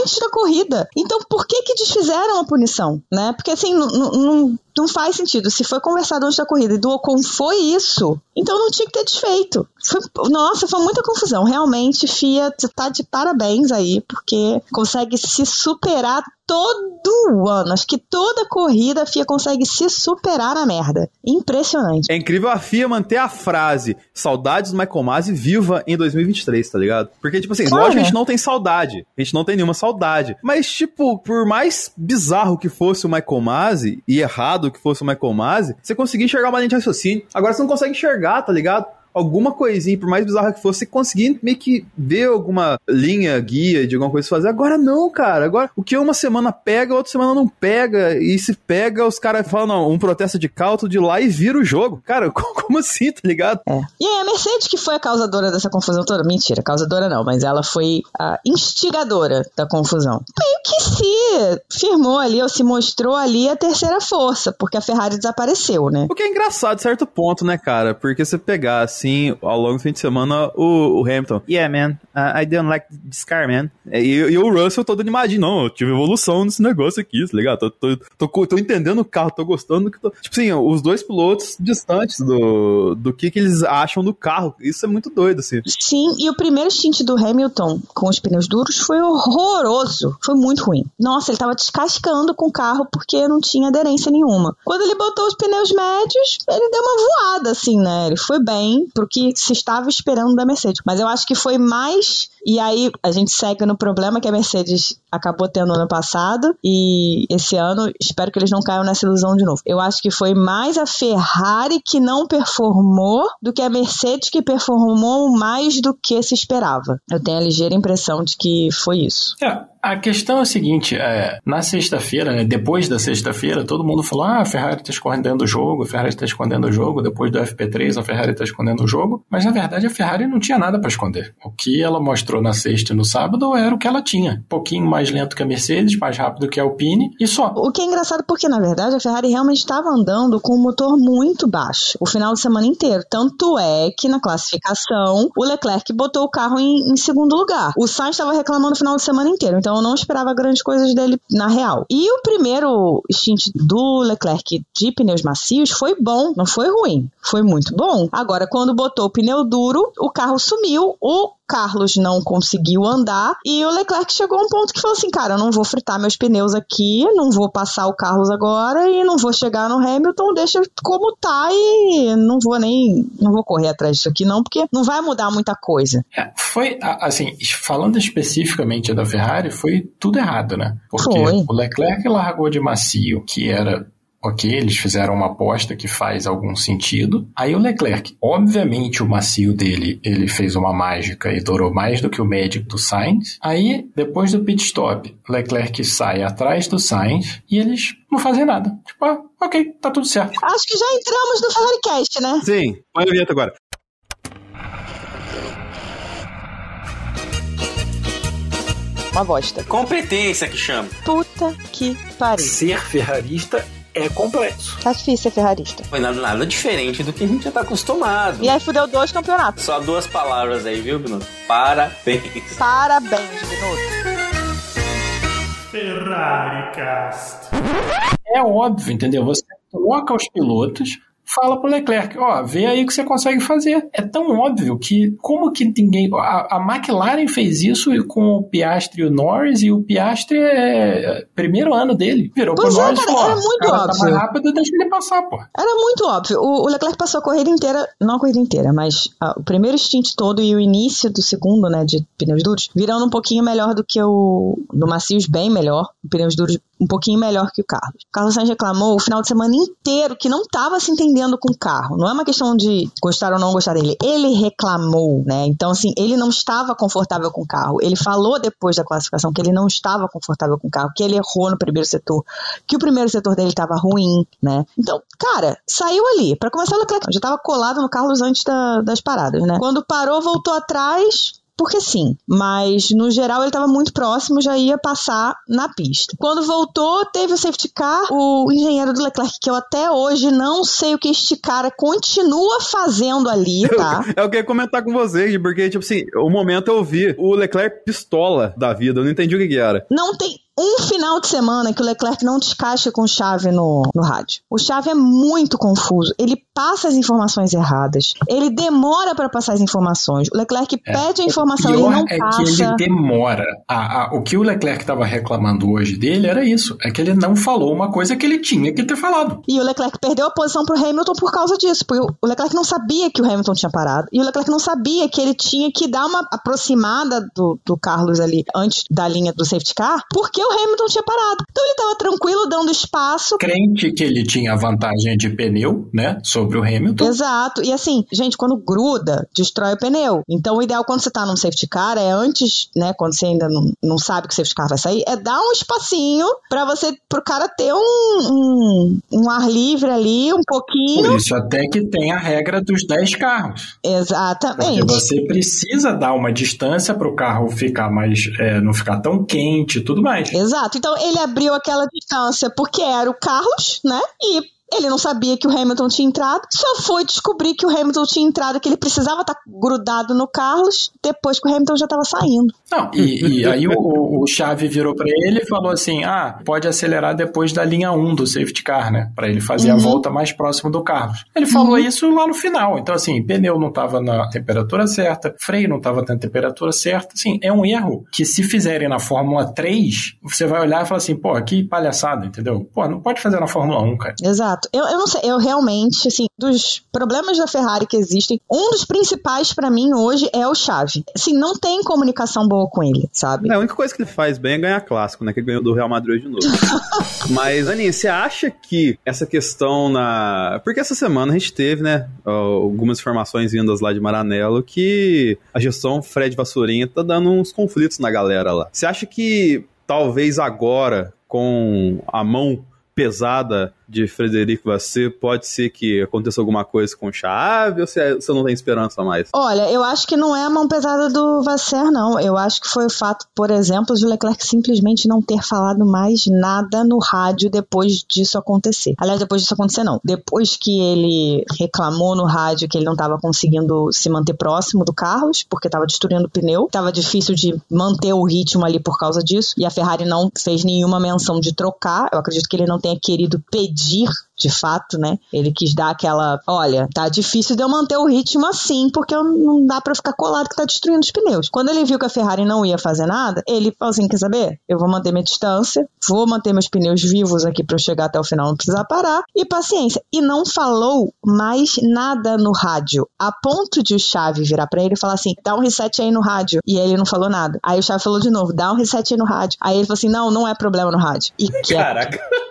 antes da corrida. Então, por que que desfizeram a punição, né? Porque assim, não, não faz sentido. Se foi conversado antes da corrida e do Ocon foi isso, então não tinha que ter desfeito. Foi, nossa, foi muita confusão. Realmente, FIA tá de parabéns aí, porque consegue se superar todo ano. Acho que toda corrida a FIA consegue se superar na merda. Impressionante. É incrível a FIA manter a frase saudades do Michael Masi viva em 2023, tá ligado? Porque, tipo assim, claro, lógico que a gente não tem saudade. A gente não tem nenhuma saudade. Mas, tipo, por mais bizarro que fosse o Michael Masi e errado que fosse o Michael Masi, você conseguia enxergar uma linha de raciocínio. Agora você não consegue enxergar, tá ligado? Alguma coisinha, por mais bizarra que fosse, conseguir meio que ver alguma linha, guia de alguma coisa fazer. Agora não, cara. Agora, o que uma semana pega, outra semana não pega. E se pega, os caras falam, não, um protesto de cauto de lá e vira o jogo. Cara, *laughs* como assim, tá ligado? É. E aí, a Mercedes que foi a causadora dessa confusão toda? Mentira, causadora não, mas ela foi a instigadora da confusão. Meio que se firmou ali, ou se mostrou ali a terceira força, porque a Ferrari desapareceu, né? O que é engraçado, de certo ponto, né, cara? Porque você pegar, assim, ao longo do fim de semana, o, o Hamilton. Yeah, man, uh, I don't like this car, man. E, e, o Russell todo animadinho. Não, eu tive evolução nesse negócio aqui, tá ligado? Tô, tô, tô, tô entendendo o carro, tô gostando do que tô... Tipo assim, os dois pilotos distantes do, do que, que eles acham do carro. Isso é muito doido, assim. Sim, e o primeiro stint do Hamilton com os pneus duros foi horroroso. Foi muito ruim. Nossa, ele tava descascando com o carro porque não tinha aderência nenhuma. Quando ele botou os pneus médios, ele deu uma voada, assim, né? Ele foi bem, pro que se estava esperando da Mercedes. Mas eu acho que foi mais. E aí a gente segue no problema que a Mercedes acabou tendo ano passado. E esse ano, espero que eles não caiam nessa ilusão de novo. Eu acho que foi mais a Ferrari que não performou do que a Mercedes que performou mais do que se esperava. Eu tenho a ligeira impressão de que foi isso. É, a questão é a seguinte: é, na sexta-feira, né, depois da sexta-feira, todo mundo falou: ah, a Ferrari está escondendo o jogo, a Ferrari está escondendo o jogo. Depois do FP3, a Ferrari está escondendo o jogo. Mas na verdade, a Ferrari não tinha nada para esconder. O que ela mostrou na sexta e no sábado era o que ela tinha: um pouquinho mais lento que a Mercedes, mais rápido que a Alpine e só. O que é engraçado porque, na verdade, a Ferrari realmente estava andando com um motor muito baixo o final de semana inteiro. Tanto é que na classificação, o Leclerc botou o carro em, em segundo lugar. O Sainz estava reclamando o final de semana inteiro. Então eu não esperava grandes coisas dele na real. E o primeiro stint do Leclerc de pneus macios foi bom, não foi ruim, foi muito bom. Agora, quando botou o pneu duro, o carro sumiu, o Carlos não conseguiu andar e o Leclerc chegou a um ponto que falou assim: cara, eu não vou fritar meus pneus aqui, não vou passar o Carlos agora e não vou chegar no Hamilton, deixa como tá e não vou nem não vou correr atrás disso aqui não, porque não vai mudar muita coisa. É, foi assim, falando especificamente da Ferrari, foi tudo errado, né? Porque foi. o Leclerc largou de macio, que era Ok, eles fizeram uma aposta que faz algum sentido. Aí o Leclerc, obviamente o macio dele, ele fez uma mágica e durou mais do que o médico do Sainz. Aí, depois do pit stop, Leclerc sai atrás do Sainz e eles não fazem nada. Tipo, ah, ok, tá tudo certo. Acho que já entramos no Ferraricast, né? Sim, põe a vinheta agora. Uma bosta. Competência que chama. Puta que pariu. Ser ferrarista é complexo. Tá difícil ser ferrarista. Foi nada, nada diferente do que a gente já tá acostumado. E aí fudeu dois campeonatos. Só duas palavras aí, viu, Binuto? Parabéns. Parabéns, Binuto. Ferrari Cast. É óbvio, entendeu? Você troca os pilotos, fala pro Leclerc, ó, vê aí o que você consegue fazer. É tão óbvio que como que ninguém... A, a McLaren fez isso com o Piastri e o Norris, e o Piastri é primeiro ano dele. Virou Pois pro é, Norris cara, falou, era muito cara tá óbvio. mais rápido, deixa ele passar, pô. Era muito óbvio. O, o Leclerc passou a corrida inteira, não a corrida inteira, mas ah, o primeiro stint todo e o início do segundo, né, de pneus duros, virando um pouquinho melhor do que o do Macios, bem melhor, pneus duros um pouquinho melhor que o Carlos. O Carlos Sainz reclamou o final de semana inteiro que não estava se entendendo com o carro. Não é uma questão de gostar ou não gostar dele. Ele reclamou, né? Então, assim, ele não estava confortável com o carro. Ele falou depois da classificação que ele não estava confortável com o carro, que ele errou no primeiro setor, que o primeiro setor dele estava ruim, né? Então, cara, saiu ali. Para começar, o Leclerc já estava colado no Carlos antes da- das paradas, né? Quando parou, voltou atrás, porque sim, mas no geral ele estava muito próximo, já ia passar na pista. Quando voltou, teve o safety car, o engenheiro do Leclerc, que eu até hoje não sei o que este cara continua fazendo ali, *laughs* tá? É o que eu ia comentar com vocês, porque, tipo assim, o momento eu vi o Leclerc pistola da vida, eu não entendi o que, que era. Não tem um final de semana que o Leclerc não descaixa com chave no, no rádio. O chave é muito confuso. Ele passa as informações erradas. Ele demora para passar as informações. O Leclerc pede a informação, ele pior não é passa. que ele demora. O que o Leclerc estava reclamando hoje dele era isso. É que ele não falou uma coisa que ele tinha que ter falado. E o Leclerc perdeu a posição pro Hamilton por causa disso. Porque o Leclerc não sabia que o Hamilton tinha parado. E o Leclerc não sabia que ele tinha que dar uma aproximada do, do Carlos ali antes da linha do safety car, porque o Hamilton tinha parado. Então ele tava tranquilo, dando espaço. Crente que ele tinha vantagem de pneu, né? Sobre o Hamilton. Exato. E assim, gente, quando gruda, destrói o pneu. Então o ideal quando você tá num safety car é antes, né? Quando você ainda não, não sabe que o safety car vai sair, é dar um espacinho pra você, pro cara ter um, um, um ar livre ali, um Por pouquinho. isso até que tem a regra dos 10 carros. Porque Exatamente. você precisa dar uma distância para o carro ficar mais. é, não ficar tão quente e tudo mais. Exato. Então ele abriu aquela distância porque era o Carlos, né? E ele não sabia que o Hamilton tinha entrado. Só foi descobrir que o Hamilton tinha entrado, que ele precisava estar grudado no Carlos depois que o Hamilton já estava saindo. Não, e, e aí o, o, Chave virou para ele e falou assim: ah, pode acelerar depois da linha 1 do safety car, né? Para ele fazer a volta mais próximo do Carlos. Ele falou isso lá no final. Então, assim, pneu não estava na temperatura certa, freio não estava na temperatura certa. Assim, é um erro que se fizerem na Fórmula 3, você vai olhar e falar assim: pô, que palhaçada, entendeu? Pô, não pode fazer na Fórmula 1, cara. Exato. Eu, eu não sei, eu realmente, assim, dos problemas da Ferrari que existem, um dos principais pra mim hoje é o Chave. Assim, não tem comunicação boa com ele, sabe? É, a única coisa que ele faz bem é ganhar clássico, né? Que ele ganhou do Real Madrid de novo. *laughs* Mas, Aninha, você acha que essa questão na. Porque essa semana a gente teve, né? Algumas informações vindas lá de Maranello que a gestão Fred Vassourinha tá dando uns conflitos na galera lá. Você acha que talvez agora, com a mão pesada de Frederico Vasseur, pode ser que aconteça alguma coisa com chave ou você, você não tem esperança mais? Olha, eu acho que não é a mão pesada do Vasser, não. Eu acho que foi o fato, por exemplo, de Leclerc simplesmente não ter falado mais nada no rádio depois disso acontecer. Aliás, depois disso acontecer, não. Depois que ele reclamou no rádio que ele não estava conseguindo se manter próximo do Carlos, porque estava destruindo o pneu, estava difícil de manter o ritmo ali por causa disso, e a Ferrari não fez nenhuma menção de trocar. Eu acredito que ele não tenha querido pedir de fato, né? Ele quis dar aquela, olha, tá difícil de eu manter o ritmo assim, porque não dá pra eu ficar colado que tá destruindo os pneus. Quando ele viu que a Ferrari não ia fazer nada, ele falou assim, quer saber? Eu vou manter minha distância, vou manter meus pneus vivos aqui pra eu chegar até o final, não precisar parar, e paciência. E não falou mais nada no rádio, a ponto de o Chave virar pra ele e falar assim, dá um reset aí no rádio. E ele não falou nada. Aí o Chave falou de novo, dá um reset aí no rádio. Aí ele falou assim, não, não é problema no rádio. E Caraca, clima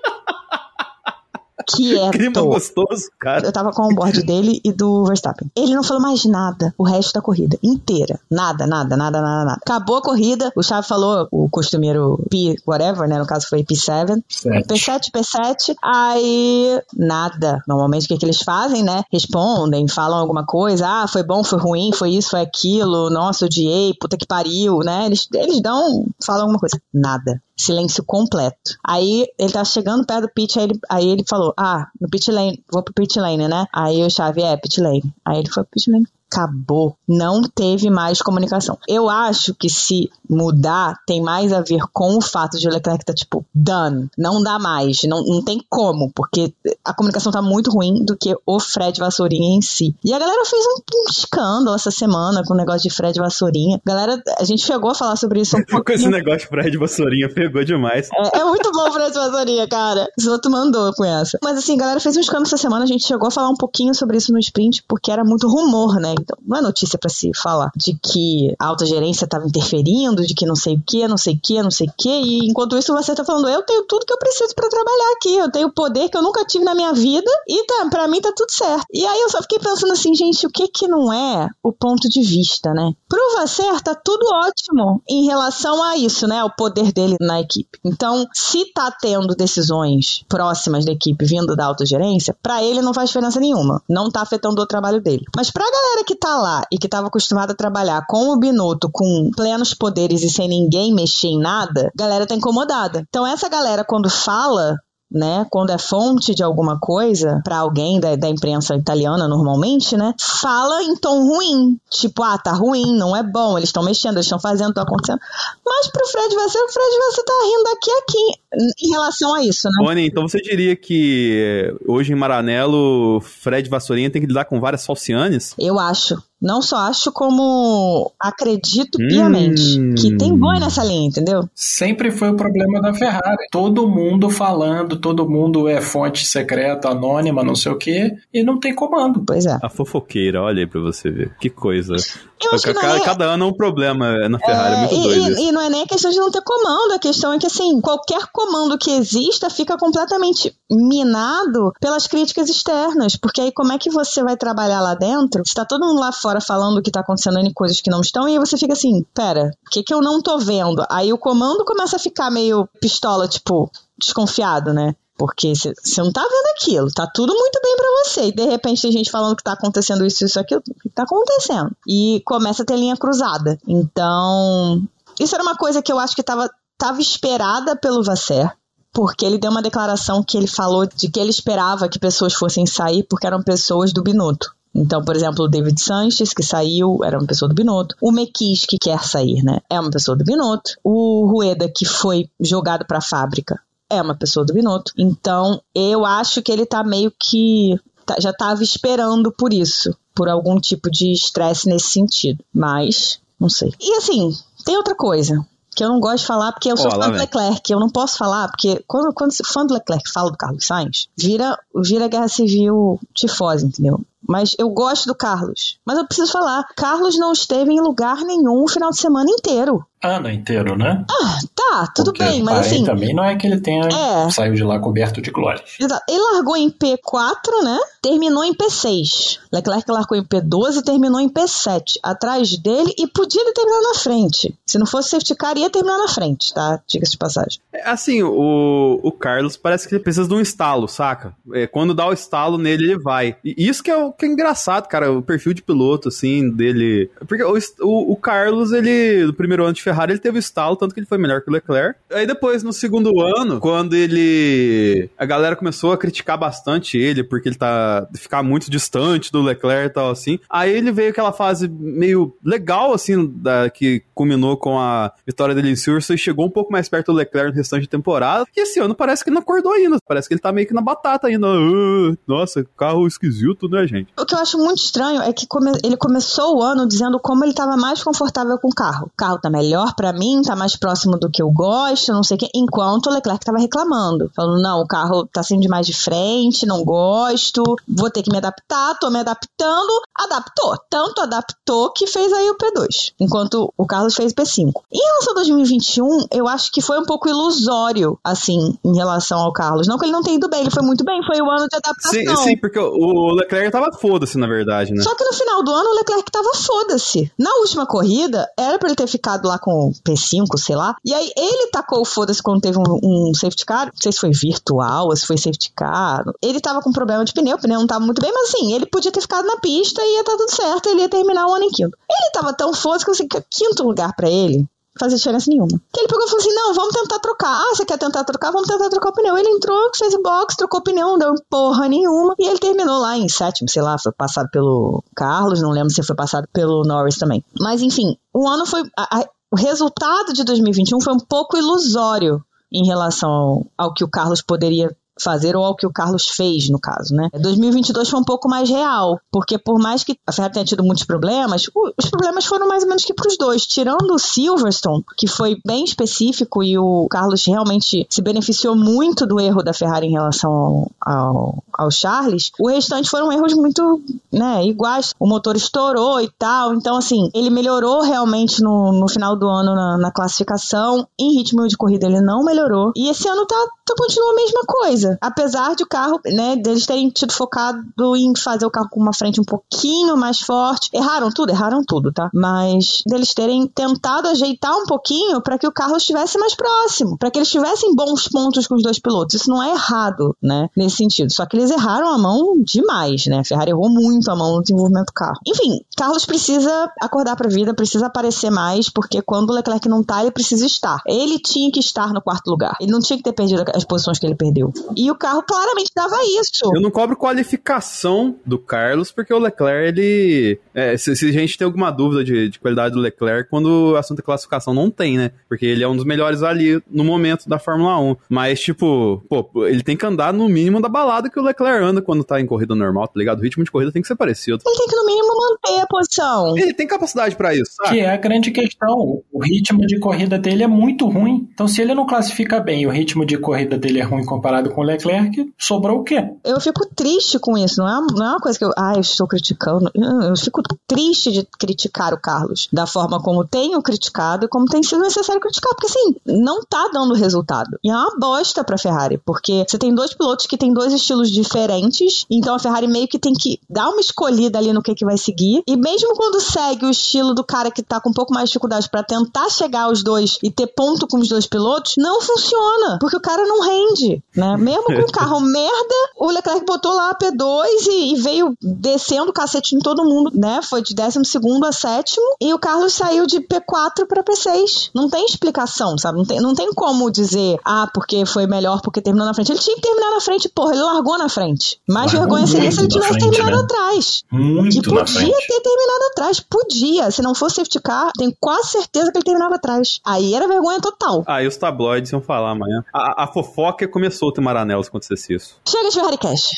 quieto. *laughs* gostoso, cara. Eu tava com o board dele e do Verstappen. Ele não falou mais nada o resto da corrida inteira. Nada, nada, nada, nada, nada. Acabou a corrida, o Chave falou, o costumeiro P, whatever, né? No caso foi P7. Sete. P7, P7, aí nada. Normalmente o que, que eles fazem, né? Respondem, falam alguma coisa, ah, foi bom, foi ruim, foi isso, foi aquilo, nossa, odiei, puta que pariu, né? Eles, eles dão, falam alguma coisa. Nada. Silêncio completo. Aí ele tá chegando perto do pit, aí ele, aí ele falou, ah, no pit lane, vou pro pit lane, né? Aí o Chave, é, pit lane. Aí ele foi pro pit lane. Acabou. Não teve mais comunicação. Eu acho que se mudar tem mais a ver com o fato de o Leclerc tá tipo, done, não dá mais, não, não tem como, porque a comunicação tá muito ruim do que o Fred Vassourinha em si. E a galera fez um, um escândalo essa semana com o negócio de Fred Vassourinha. Galera, a gente chegou a falar sobre isso um *laughs* pouco. com esse negócio de Fred Vassourinha pegou demais. É, é muito bom o Fred Vassourinha, cara. Outro mandou com essa. Mas assim, a galera fez um escândalo essa semana, a gente chegou a falar um pouquinho sobre isso no sprint, porque era muito rumor, né? Então, não é notícia para se falar de que a alta gerência tava interferindo, de que não sei o que, não sei o que, não sei o que, e enquanto isso você tá falando, eu tenho tudo que eu preciso para trabalhar aqui, eu tenho poder que eu nunca tive na minha vida, e tá, pra mim tá tudo certo. E aí eu só fiquei pensando assim, gente, o que que não é o ponto de vista, né? Pro Vasser tá tudo ótimo em relação a isso, né? O poder dele na equipe. Então, se tá tendo decisões próximas da equipe vindo da alta gerência, para ele não faz diferença nenhuma. Não tá afetando o trabalho dele. Mas pra galera que tá lá e que tava acostumada a trabalhar com o Binotto com plenos poderes e sem ninguém mexer em nada, a galera tá incomodada. Então essa galera quando fala né, quando é fonte de alguma coisa para alguém da, da, imprensa italiana normalmente, né, fala em tom ruim, tipo, ah, tá ruim, não é bom, eles estão mexendo, eles estão fazendo, tá acontecendo. Mas pro Fred Vasseur, o Fred Vasseur tá rindo aqui aqui em relação a isso, né? Rony, então você diria que hoje em Maranello, Fred Vassourinha tem que lidar com várias falcianes? Eu acho. Não só acho, como acredito piamente hum. que tem boi nessa linha, entendeu? Sempre foi o problema da Ferrari. Todo mundo falando, todo mundo é fonte secreta, anônima, não sei o quê, e não tem comando. Pois é. A fofoqueira, olha aí pra você ver. Que coisa. Cada, é... cada, ano é um problema na Ferrari, é, é muito e, doido. E, e, não é nem a questão de não ter comando, a questão é que, assim, qualquer comando que exista fica completamente minado pelas críticas externas, porque aí como é que você vai trabalhar lá dentro? Se tá todo mundo lá fora falando o que tá acontecendo em coisas que não estão, e aí você fica assim, pera, o que que eu não tô vendo? Aí o comando começa a ficar meio pistola, tipo, desconfiado, né? Porque você não tá vendo aquilo, tá tudo muito bem para você. E de repente tem gente falando que tá acontecendo isso, isso, aquilo. O que tá acontecendo? E começa a ter linha cruzada. Então, isso era uma coisa que eu acho que tava, tava esperada pelo Vasser porque ele deu uma declaração que ele falou de que ele esperava que pessoas fossem sair porque eram pessoas do Binotto. Então, por exemplo, o David Sanches, que saiu, era uma pessoa do Binotto. O Mekis, que quer sair, né? É uma pessoa do Binotto. O Rueda, que foi jogado para a fábrica, é uma pessoa do Binotto. Então, eu acho que ele tá meio que. Tá, já tava esperando por isso. Por algum tipo de estresse nesse sentido. Mas, não sei. E assim, tem outra coisa que eu não gosto de falar porque eu sou fã do Leclerc. Eu não posso falar porque quando, quando fã do Leclerc fala do Carlos Sainz, vira, vira guerra civil tifose, entendeu? Mas eu gosto do Carlos. Mas eu preciso falar, Carlos não esteve em lugar nenhum o final de semana inteiro ano inteiro, né? Ah, tá, tudo Porque bem, mas assim. também não é que ele tenha é, saiu de lá coberto de glórias. Ele largou em P4, né? Terminou em P6. Leclerc largou em P12 e terminou em P7. Atrás dele e podia ter terminado na frente. Se não fosse safety car, ia terminar na frente, tá? Diga-se de passagem. É, assim, o, o Carlos parece que ele precisa de um estalo, saca? É, quando dá o estalo nele, ele vai. E isso que é, o, que é engraçado, cara, o perfil de piloto, assim, dele. Porque o, o, o Carlos, ele, no primeiro ano de Ferrari ele teve o estalo, tanto que ele foi melhor que o Leclerc. Aí depois, no segundo ano, quando ele. A galera começou a criticar bastante ele, porque ele tá. ficar muito distante do Leclerc e tal, assim. Aí ele veio aquela fase meio legal, assim, da, que culminou com a vitória dele em Silverstone e chegou um pouco mais perto do Leclerc no restante de temporada. E esse ano parece que ele não acordou ainda. Parece que ele tá meio que na batata ainda. Uh, nossa, carro esquisito, né, gente? O que eu acho muito estranho é que come... ele começou o ano dizendo como ele tava mais confortável com o carro. O carro tá melhor para mim, tá mais próximo do que eu gosto, não sei o quê. Enquanto o Leclerc tava reclamando, falando: não, o carro tá sendo demais de frente, não gosto, vou ter que me adaptar, tô me adaptando. Adaptou. Tanto adaptou que fez aí o P2, enquanto o Carlos fez o P5. Em relação a 2021, eu acho que foi um pouco ilusório, assim, em relação ao Carlos. Não que ele não tenha ido bem, ele foi muito bem, foi o ano de adaptação. Sim, sim porque o Leclerc tava foda-se, na verdade, né? Só que no final do ano o Leclerc tava foda-se. Na última corrida, era pra ele ter ficado lá com P5, sei lá. E aí ele tacou o foda-se quando teve um, um, safety car. Não sei se foi virtual se foi safety car. Ele tava com problema de pneu, o pneu não tava muito bem, mas assim, ele podia ter ficado na pista e ia estar tá tudo certo, ele ia terminar o ano em quinto. Ele tava tão foda que que quinto lugar para ele fazer diferença nenhuma. Que ele pegou e falou assim: não, vamos tentar trocar. Ah, você quer tentar trocar? Vamos tentar trocar o pneu. Ele entrou, fez o box, trocou o pneu, não deu porra nenhuma. E ele terminou lá em sétimo, sei lá, foi passado pelo Carlos, não lembro se foi passado pelo Norris também. Mas enfim, o ano foi. A, a, o resultado de 2021 foi um pouco ilusório em relação ao, ao que o Carlos poderia fazer ou ao que o Carlos fez, no caso, né? 2022 foi um pouco mais real, porque por mais que a Ferrari tenha tido muitos problemas, os problemas foram mais ou menos que para os dois. Tirando o Silverstone, que foi bem específico e o Carlos realmente se beneficiou muito do erro da Ferrari em relação ao, ao, ao Charles, o restante foram erros muito, né, iguais. O motor estourou e tal, então assim, ele melhorou realmente no, no final do ano na, na classificação, em ritmo de corrida ele não melhorou, e esse ano tá, tá continua a mesma coisa coisa. Apesar de o carro, né, deles terem tido focado em fazer o carro com uma frente um pouquinho mais forte. Erraram tudo, erraram tudo, tá? Mas deles terem tentado ajeitar um pouquinho para que o carro estivesse mais próximo, para que eles tivessem bons pontos com os dois pilotos. Isso não é errado, né, nesse sentido. Só que eles erraram a mão demais, né? A Ferrari errou muito a mão no desenvolvimento do carro. Enfim, Carlos precisa acordar para a vida, precisa aparecer mais, porque quando o Leclerc não tá, ele precisa estar. Ele tinha que estar no quarto lugar. Ele não tinha que ter perdido as posições que ele perdeu. E o carro claramente dava isso. Eu não cobro qualificação do Carlos, porque o Leclerc, ele. É, se, se, a gente tem alguma dúvida de, de, qualidade do Leclerc, quando o assunto é classificação, não tem, né? Porque ele é um dos melhores ali no momento da Fórmula 1. Mas, tipo, pô, ele tem que andar no mínimo da balada que o Leclerc anda quando tá em corrida normal, tá ligado? O ritmo de corrida tem que ser parecido. Ele tem que, no mínimo, manter a posição. Ele tem capacidade para isso, sabe? Que é a grande questão. O ritmo de corrida dele é muito ruim. Então, se ele não classifica bem e o ritmo de corrida dele é ruim comparado com o Leclerc, sobrou o quê? Eu fico triste com isso, não é, não é uma coisa que eu, ah, eu estou criticando. Eu fico triste de criticar o Carlos da forma como tenho criticado e como tem sido necessário criticar, porque assim, não tá dando resultado. E é uma bosta pra Ferrari, porque você tem dois pilotos que têm dois estilos diferentes, então a Ferrari meio que tem que dar uma escolhida ali no que, que vai seguir. E mesmo quando segue o estilo do cara que tá com um pouco mais de dificuldade para tentar chegar aos dois e ter ponto com os dois pilotos, não funciona, porque o cara não rende, né? Mesmo com o *laughs* carro merda, o Leclerc botou lá a P2 e, e veio descendo o cacete em todo mundo, né? Foi de 12 a sétimo e o Carlos saiu de P4 para P6. Não tem explicação, sabe? Não tem, não tem como dizer, ah, porque foi melhor porque terminou na frente. Ele tinha que terminar na frente, porra, ele largou na frente. Mais largou vergonha seria se ele tivesse frente, terminado né? atrás. Muito e podia ter terminado atrás, podia. Se não fosse safety car, tenho quase certeza que ele terminava atrás. Aí era vergonha total. Aí os tabloides iam falar amanhã. A, a fofoca começou a ter Maranello se acontecesse isso. Chega de Cash.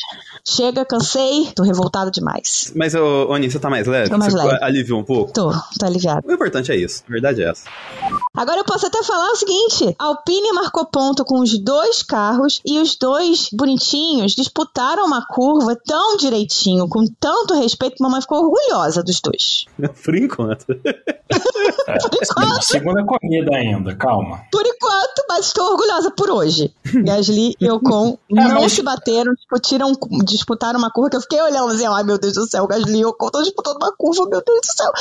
Chega, cansei, tô revoltado demais. Mas, ô, Oni, você tá mais leve? Tô mais você leve. aliviou um pouco? Tô, tô aliviado. O importante é isso, a verdade é essa. Agora eu posso até falar o seguinte: a Alpine marcou ponto com os dois carros e os dois bonitinhos disputaram uma curva tão direitinho, com tanto respeito, que a mamãe ficou orgulhosa dos dois. *laughs* Por enquanto. É, *laughs* por enquanto. Segunda corrida ainda, calma. Por enquanto, mas estou orgulhosa por hoje. *laughs* Gasly e Ocon é, não mas... se bateram, discutiram, disputaram uma curva que eu fiquei olhando assim, ai meu Deus do céu, o Gasly e Ocon estão disputando uma curva, meu Deus do céu.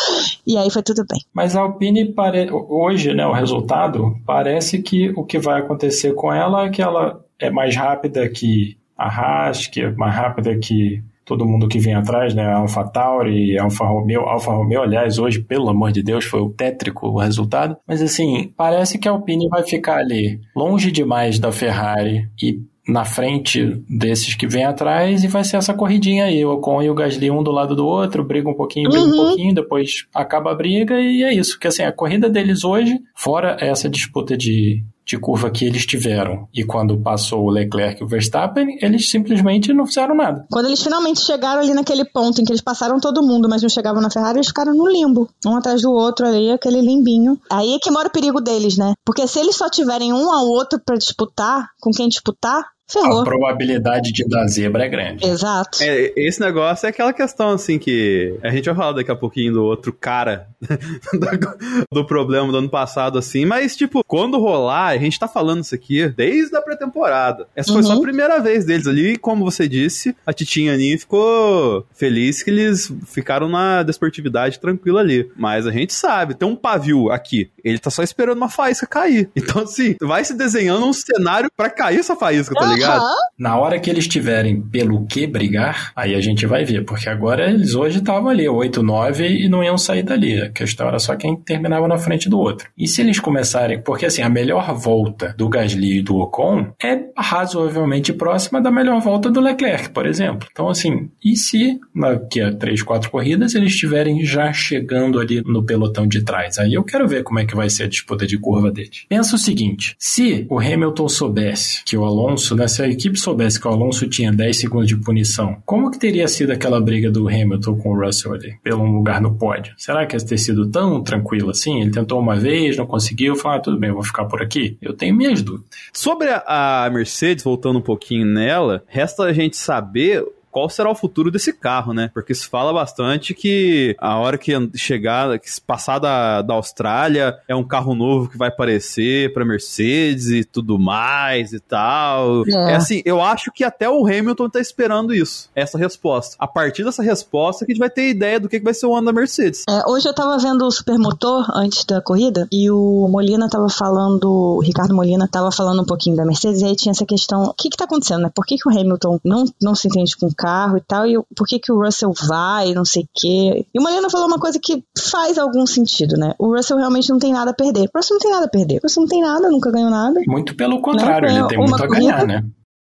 E aí foi tudo bem. Mas a Alpine, pare... hoje, né, o resultado, parece que o que vai acontecer com ela é que ela é mais rápida que a Haas, que é mais rápida que todo mundo que vem atrás, né? Alfa Tauri, Alfa Romeo, Alfa Romeo, aliás, hoje, pelo amor de Deus, foi o tétrico o resultado. Mas assim, parece que a Alpine vai ficar ali longe demais da Ferrari e na frente desses que vem atrás e vai ser essa corridinha aí, o Ocon e o Gasly um do lado do outro, briga um pouquinho, briga uhum. um pouquinho, depois acaba a briga e é isso, que assim, a corrida deles hoje, fora essa disputa de de curva que eles tiveram e quando passou o Leclerc e o Verstappen, eles simplesmente não fizeram nada. Quando eles finalmente chegaram ali naquele ponto em que eles passaram todo mundo, mas não chegavam na Ferrari, eles ficaram no limbo, um atrás do outro ali, aquele limbinho. Aí é que mora o perigo deles, né? Porque se eles só tiverem um ao outro para disputar, com quem disputar, Ferrou. A probabilidade de dar zebra é grande. Exato. É, esse negócio é aquela questão, assim, que a gente vai falar daqui a pouquinho do outro cara *laughs* do problema do ano passado, assim, mas, tipo, quando rolar, a gente tá falando isso aqui desde a pré-temporada. Essa uhum. foi só a uhum. primeira vez deles ali, e como você disse, a Titinha Aninha ficou feliz que eles ficaram na desportividade tranquila ali. Mas a gente sabe, tem um pavio aqui, ele tá só esperando uma faísca cair. *laughs* Então, assim, vai se desenhando um cenário para cair essa faísca, tá ligado? ligado? Na hora que eles tiverem pelo que brigar, aí a gente vai ver, porque agora eles hoje estavam ali, 8, 9 e não iam sair dali. Questão era só quem terminava na frente do outro. E se eles começarem, porque assim, a melhor volta do Gasly e do Ocon é razoavelmente próxima da melhor volta do Leclerc, por exemplo. Então, assim, e se daqui a 3, 4 corridas eles estiverem já chegando ali no pelotão de trás? Aí eu quero ver como é que vai ser a disputa de curva deles. Pensa o seguinte: se o Hamilton soubesse que o Alonso, né, se a equipe soubesse que o Alonso tinha 10 segundos de punição, como que teria sido aquela briga do Hamilton com o Russell ali, pelo lugar no pódio? Será que ia ter sido tão tranquilo assim? Ele tentou uma vez, não conseguiu, falou, ah, tudo bem, vou ficar por aqui? Eu tenho minhas dúvidas. Sobre a Mercedes, voltando um pouquinho nela, resta a gente saber qual será o futuro desse carro, né? Porque se fala bastante que a hora que chegar, que passar da, da Austrália, é um carro novo que vai aparecer para Mercedes e tudo mais e tal. É. é. assim, eu acho que até o Hamilton tá esperando isso, essa resposta. A partir dessa resposta que a gente vai ter ideia do que, que vai ser o ano da Mercedes. É, hoje eu tava vendo o Supermotor antes da corrida e o Molina tava falando, o Ricardo Molina tava falando um pouquinho da Mercedes e aí tinha essa questão, o que que tá acontecendo, né? Por que, que o Hamilton não, não se entende com carro e tal, e por que que o Russell vai, não sei o quê. E o Mariana falou uma coisa que faz algum sentido, né? O Russell realmente não tem nada a perder. O Russell não tem nada a perder. O Russell não tem nada, nunca ganhou nada. Muito pelo contrário, ele tem muito a ganhar, né?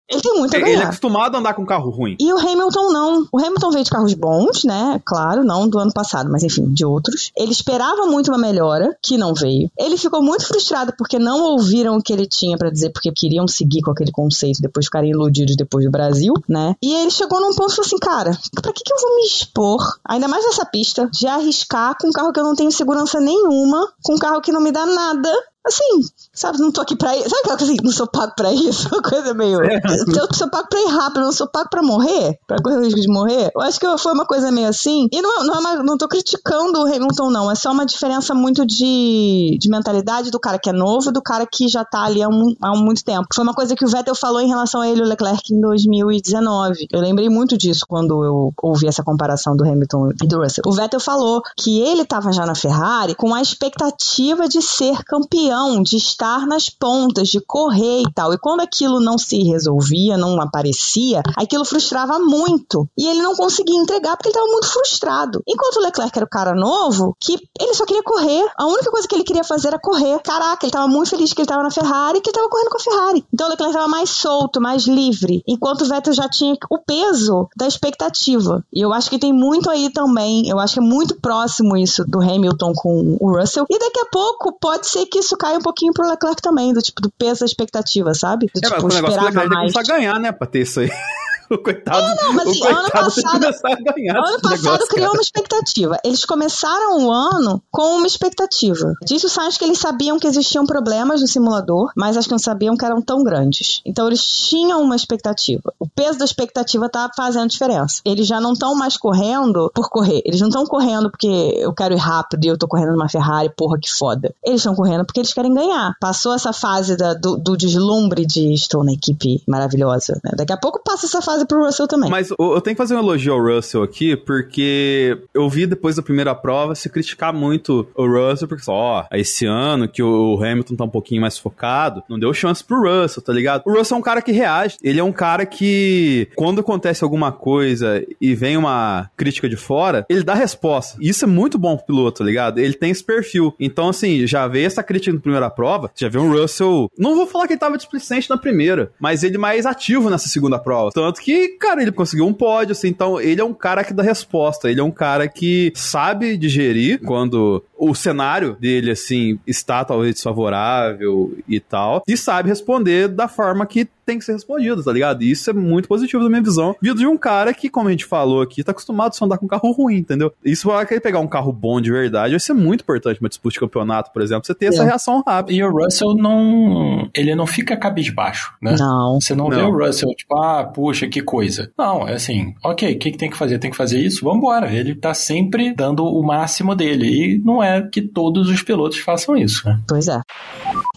Ele tem muito a ganhar. Ele é acostumado a andar com carro ruim. E o Hamilton não. O Hamilton veio de carros bons, né? Claro, não do ano passado, mas enfim, de outros. Ele esperava muito uma melhora, que não veio. Ele ficou muito frustrado porque não ouviram o que ele tinha para dizer, porque queriam seguir com aquele conceito, depois ficarem iludidos depois do Brasil, né? E ele chegou num ponto e falou assim: cara, pra que, que eu vou me expor, ainda mais nessa pista, de arriscar com um carro que eu não tenho segurança nenhuma, com um carro que não me dá nada, assim, sabe, não tô aqui pra ir. Sabe aquela coisa assim, não sou pago pra isso? *laughs* Uma coisa meio. É. Eu sou pago pra ir rápido, não sou pago pra morrer, pra correr o risco de morrer. Eu acho que foi uma coisa meio assim. E não, não, é uma, não tô criticando o Hamilton, não. É só uma diferença muito de, de mentalidade do cara que é novo do cara que já tá ali há, um, há muito tempo. Foi uma coisa que o Vettel falou em relação a ele e o Leclerc em 2019. Eu lembrei muito disso quando eu ouvi essa comparação do Hamilton e do Russell. O Vettel falou que ele tava já na Ferrari com a expectativa de ser campeão de estar nas pontas, de correr e tal. E quando aquilo não se resolvia, não aparecia, aquilo frustrava muito. E ele não conseguia entregar porque ele estava muito frustrado. Enquanto o Leclerc era o cara novo, que ele só queria correr. A única coisa que ele queria fazer era correr. Caraca, ele estava muito feliz que ele estava na Ferrari e que ele estava correndo com a Ferrari. Então o Leclerc estava mais solto, mais livre. Enquanto o Vettel já tinha o peso da expectativa. E eu acho que tem muito aí também. Eu acho que é muito próximo isso do Hamilton com o Russell. E daqui a pouco pode ser que isso cai um pouquinho pro Leclerc também, do tipo, do peso da expectativa, sabe? Do, é, tipo, mas o negócio do Leclerc tem que começar a ganhar, né, pra ter isso aí. O coitado, é, não, mas, assim, ano passado, ano passado criou uma expectativa. Eles começaram o ano com uma expectativa. Disse o Sainz que eles sabiam que existiam problemas no simulador, mas acho que não sabiam que eram tão grandes. Então eles tinham uma expectativa. O peso da expectativa tá fazendo diferença. Eles já não estão mais correndo por correr. Eles não estão correndo porque eu quero ir rápido e eu tô correndo numa Ferrari, porra, que foda. Eles estão correndo porque eles querem ganhar. Passou essa fase da, do, do, deslumbre de estou na equipe maravilhosa. Né? Daqui a pouco passa essa fase pro Russell também. Mas eu tenho que fazer um elogio ao Russell aqui, porque eu vi depois da primeira prova se criticar muito o Russell, porque só, ó, esse ano que o Hamilton tá um pouquinho mais focado, não deu chance pro Russell, tá ligado? O Russell é um cara que reage, ele é um cara que, quando acontece alguma coisa e vem uma crítica de fora, ele dá resposta. Isso é muito bom pro piloto, tá ligado? Ele tem esse perfil. Então, assim, já veio essa crítica na primeira prova, já viu um Russell, não vou falar que ele tava displicente na primeira, mas ele mais ativo nessa segunda prova. Tanto que, cara, ele conseguiu um pódio, assim, então ele é um cara que dá resposta, ele é um cara que sabe digerir quando o cenário dele, assim, está talvez desfavorável e tal, e sabe responder da forma que tem que ser respondido, tá ligado? E isso é muito positivo da minha visão. Vindo de um cara que, como a gente falou aqui, tá acostumado a andar com um carro ruim, entendeu? Isso vai querer pegar um carro bom de verdade, vai ser muito importante uma disputa de campeonato, por exemplo, você ter é. essa reação rápida. E o Russell não. Ele não fica cabisbaixo, né? Não. Você não, não. vê o Russell, tipo, ah, puxa, que coisa. Não, é assim, ok, o que, que tem que fazer? Tem que fazer isso? Vambora. Ele tá sempre dando o máximo dele. E não é que todos os pilotos façam isso, né? Pois é.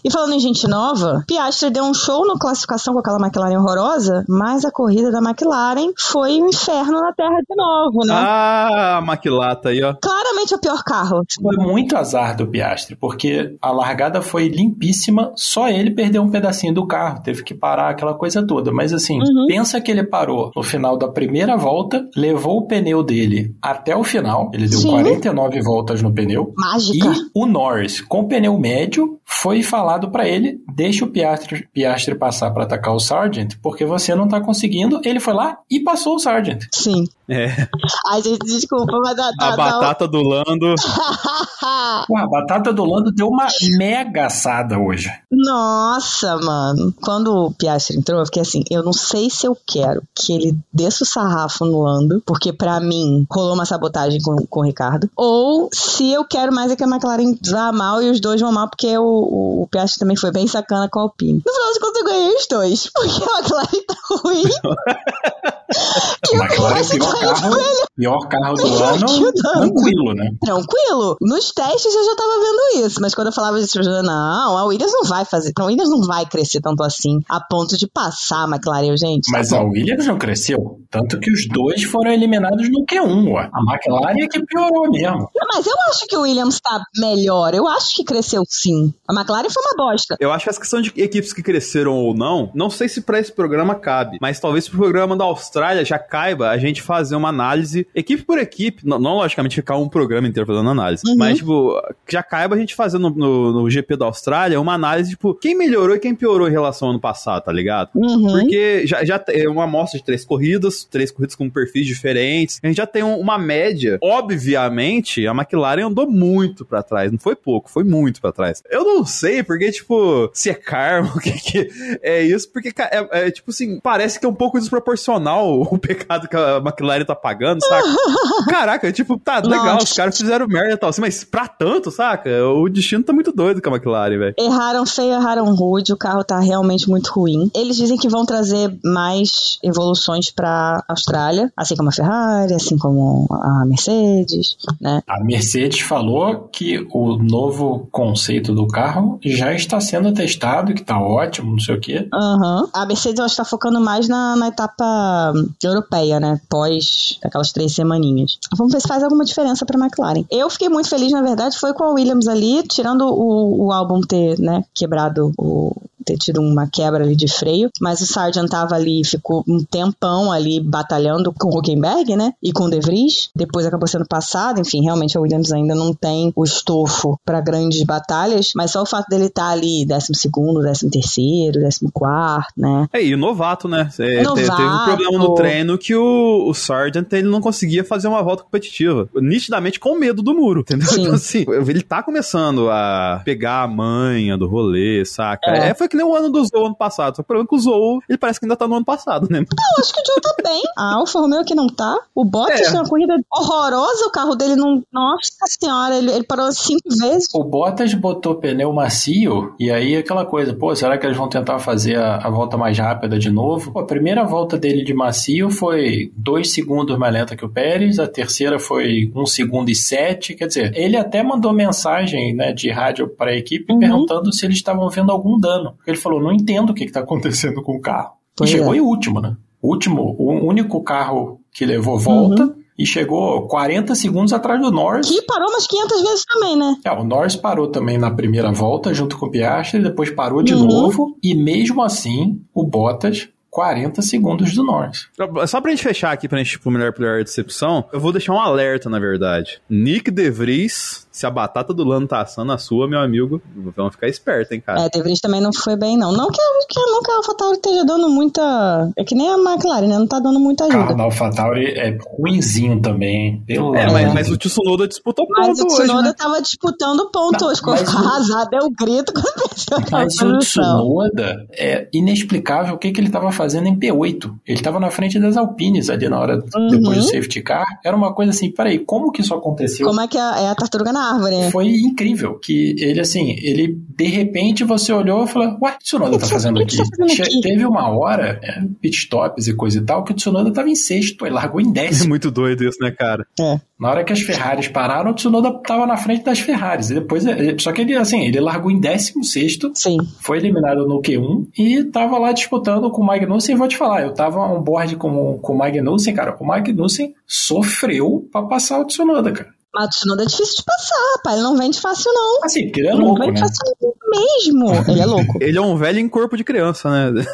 E falando em gente nova, Piastri deu um show na classificação com aquela McLaren horrorosa, mas a corrida da McLaren foi um inferno na terra de novo, né? Ah, a Maquilata aí, ó. Claramente o pior carro. Foi muito azar do Piastri, porque a largada foi limpíssima, só ele perdeu um pedacinho do carro, teve que parar aquela coisa toda. Mas assim, Uhum. pensa que ele parou no final da primeira volta, levou o pneu dele até o final, ele deu Sim. 49 voltas no pneu. E Mágica. o Norris, com pneu médio, foi falado pra ele: deixa o Piastri, Piastri passar pra atacar o Sargent, porque você não tá conseguindo. Ele foi lá e passou o Sargent. Sim. É. Ai, gente, desculpa, mas tá, A batata do Lando. *laughs* Pô, a batata do Lando deu uma mega assada hoje. Nossa, mano. Quando o Piastri entrou, eu fiquei assim, eu não sei se eu quero que ele desça o sarrafo no Lando, porque pra mim rolou uma sabotagem com, com o Ricardo, ou se eu quero mais é que a McLaren vá mal e os dois vão mal, porque o, o, o Piastri também foi bem sacana com a Alpine. No final de contas, eu ganhei os dois, *laughs* porque a McLaren tá ruim. *laughs* e o McLaren é pior tá carro, pior carro do ano, *laughs* ajudando. tranquilo, né? tranquilo. Nos testes eu já tava vendo isso, mas quando eu falava isso, eu já, não, a Williams não vai fazer, a Williams não vai crescer tanto assim, a ponto de passar a McLaren, gente. Mas tá a. Williams não cresceu. Tanto que os dois foram eliminados no Q1, ué. A McLaren é que piorou mesmo. Mas eu acho que o Williams tá melhor, eu acho que cresceu sim. A McLaren foi uma bosta. Eu acho que essa questão de equipes que cresceram ou não, não sei se pra esse programa cabe, mas talvez pro programa da Austrália já caiba a gente fazer uma análise equipe por equipe, não, não logicamente ficar um programa inteiro fazendo análise, Uhum. mas tipo, já caiba a gente fazer no, no- no GP da Austrália uma análise, tipo, quem melhorou e quem piorou em relação ao ano passado, tá ligado? Uhum. Porque já, já é uma amostra de três corridas, três corridas com perfis diferentes. A gente já tem um- uma média. Obviamente, a McLaren andou muito pra trás. Não foi pouco, foi muito pra trás. Eu não sei porque, tipo, se é karma, *laughs* o que, que é isso. Porque, é, é, tipo assim, parece que é um pouco desproporcional *laughs* o pecado que a McLaren tá pagando, saca? *laughs* Caraca, tipo, tá legal, Nossa. os caras fizeram merda e tal. assim, Mas pra tanto, saca? O destino tá muito doido com a McLaren, velho. Erraram feio, erraram rude, o carro tá realmente muito ruim. Eles dizem que vão trazer mais evoluções pra Austrália, assim como a Ferrari, assim como a Mercedes, né? A Mercedes falou que o novo conceito do carro já está sendo testado, que tá ótimo, não sei o quê. Aham. A Mercedes está focando mais na, na etapa europeia, né? Pós aquelas três semaninhas. Vamos ver se faz alguma diferença para McLaren. Eu fiquei muito feliz, na verdade, foi com a Williams ali, tirando o, o álbum ter, né, quebrado o ter tido uma quebra ali de freio, mas o Sargent tava ali, ficou um tempão ali batalhando com o Huckenberg, né, e com o De Vries, depois acabou sendo passado, enfim, realmente a Williams ainda não tem o estofo para grandes batalhas, mas só o fato dele estar ali 12 segundo, 13 terceiro, 14 quarto, né, É, e o novato, né? É, Novato. Teve um problema no treino que o, o Sargent ele não conseguia fazer uma volta competitiva. Nitidamente com medo do muro, entendeu? Sim. Então, assim, ele tá começando a pegar a manha do rolê, saca? É. É, foi que nem o ano do Zou ano passado. Só que o problema é que o Zou, ele parece que ainda tá no ano passado, né? Eu acho que o Joe tá bem. *laughs* A Alfa Romeo que não tá. O Bottas É. tem uma corrida horrorosa, o carro dele não. Nossa senhora, ele, ele parou cinco vezes. O Bottas botou pneu macio e aí aquela coisa, pô, será que eles vão tentar fazer a, a volta mais rápida de novo? Pô, a primeira volta dele de macio foi dois segundos mais lenta que o Pérez, a terceira foi um segundo e sete, quer dizer, ele até mandou mensagem né, de rádio para a equipe Uhum. perguntando se eles estavam vendo algum dano. Ele falou, não entendo o que está acontecendo com o carro. Pois e chegou é. em último, né? O último, o único carro que levou volta Uhum. e chegou 40 segundos atrás do Norris. Que parou umas 500 vezes também, né? É, o Norris parou também na primeira volta, junto com o Piastri, depois parou de Uhum. novo, e mesmo assim, o Bottas, 40 segundos do Norris. Só pra gente fechar aqui, pra gente ir pro melhor pior decepção, eu vou deixar um alerta, na verdade. Nick De Vries, se a batata do Lando tá assando a sua, meu amigo, vamos ficar esperto, hein, cara. É, De Vries também não foi bem, não. Não que, a- que, não que a AlphaTauri esteja dando muita. É que nem a McLaren, né? Não tá dando muita O ajuda. da AlphaTauri é ruinzinho também, hein? Pelo É, mas, mas o. Tsunoda disputou Mas ponto o hoje, Tsunoda né? tava disputando ponto Não, hoje. Ficou mas o- arrasado, deu grito quando *laughs* Mas o. Tsunoda é inexplicável o que, que ele estava fazendo fazendo em P8. Ele tava na frente das Alpines ali na hora, Uhum. depois do safety car. Era uma coisa assim, peraí, como que isso aconteceu? Como é que é, é a tartaruga na árvore, né? Foi incrível que ele, assim, ele, de repente, você olhou e falou, ué, o Tsunoda tá fazendo aqui? tá Che- aqui? Teve uma hora, é, pit stops e coisa e tal, que o Tsunoda tava em sexto, ele largou em É décimo. muito doido isso, né, cara? É. Na hora que as Ferraris pararam, o Tsunoda tava na frente das Ferraris. E depois, ele- só que ele, assim, ele largou em décimo sexto, Sim. foi eliminado no Q1 e tava lá disputando com o Magnussen. Vou te falar, eu tava on board com, com o Magnussen, cara. O Magnussen sofreu pra passar o Tsunoda, cara. Mas o Tsunoda é difícil de passar, rapaz. Ele não vende fácil, não. Assim, porque ele é Ele não louco, vende né? fácil mesmo. Ele é louco. *laughs* Ele é um velho em corpo de criança, né?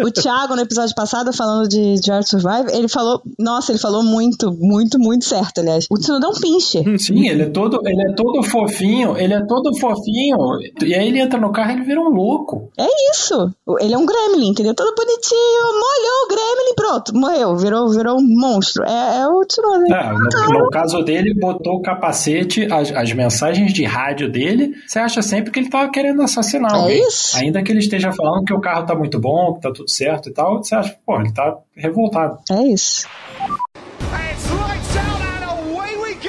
O Thiago, no episódio passado, falando de to Survive, ele falou. Nossa, ele falou muito, muito, muito certo, aliás. O Tsunoda é um pincher. Sim, ele é todo, ele é todo fofinho, ele é todo fofinho. E aí ele entra no carro e ele vira um louco. É isso. Ele é um gremlin, entendeu? Todo bonitinho. Molhou o gremlin, pronto. Morreu. Virou, virou um monstro. É, é o Tsunoda. Ah, no, no caso dele, botou o capacete, as, as mensagens de rádio dele. Você acha sempre que ele tá querendo assassinar É alguém. isso. Ainda que ele esteja falando que o carro tá muito bom, que tá tudo certo e tal, você acha, pô, ele tá revoltado. É isso.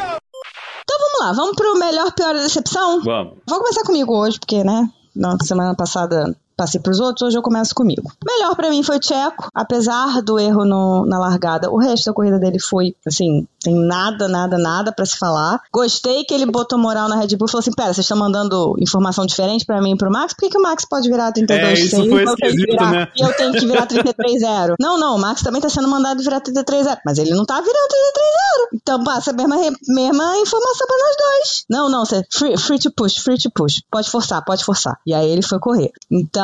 Então vamos lá. Vamos pro melhor, pior decepção? Vamos. Vou começar comigo hoje, porque, né? Na semana passada passei pros outros, hoje eu começo comigo. Melhor pra mim foi o Tcheco, apesar do erro no- na largada. O resto da corrida dele foi, assim, tem nada, nada, nada pra se falar. Gostei que ele botou moral na Red Bull e falou assim: pera, vocês estão mandando informação diferente pra mim e pro Max? Por que, que o Max pode virar 32 É, isso foi eu tenho que esquisito, virar- né? E eu tenho que virar 33-0. Não, não, o Max também tá sendo mandado virar 33-0. Mas ele não tá virando 33-0. Então passa a mesma, mesma informação pra nós dois. Não, não, você free, free to push, free to push. Pode forçar, pode forçar. E aí ele foi correr. Então,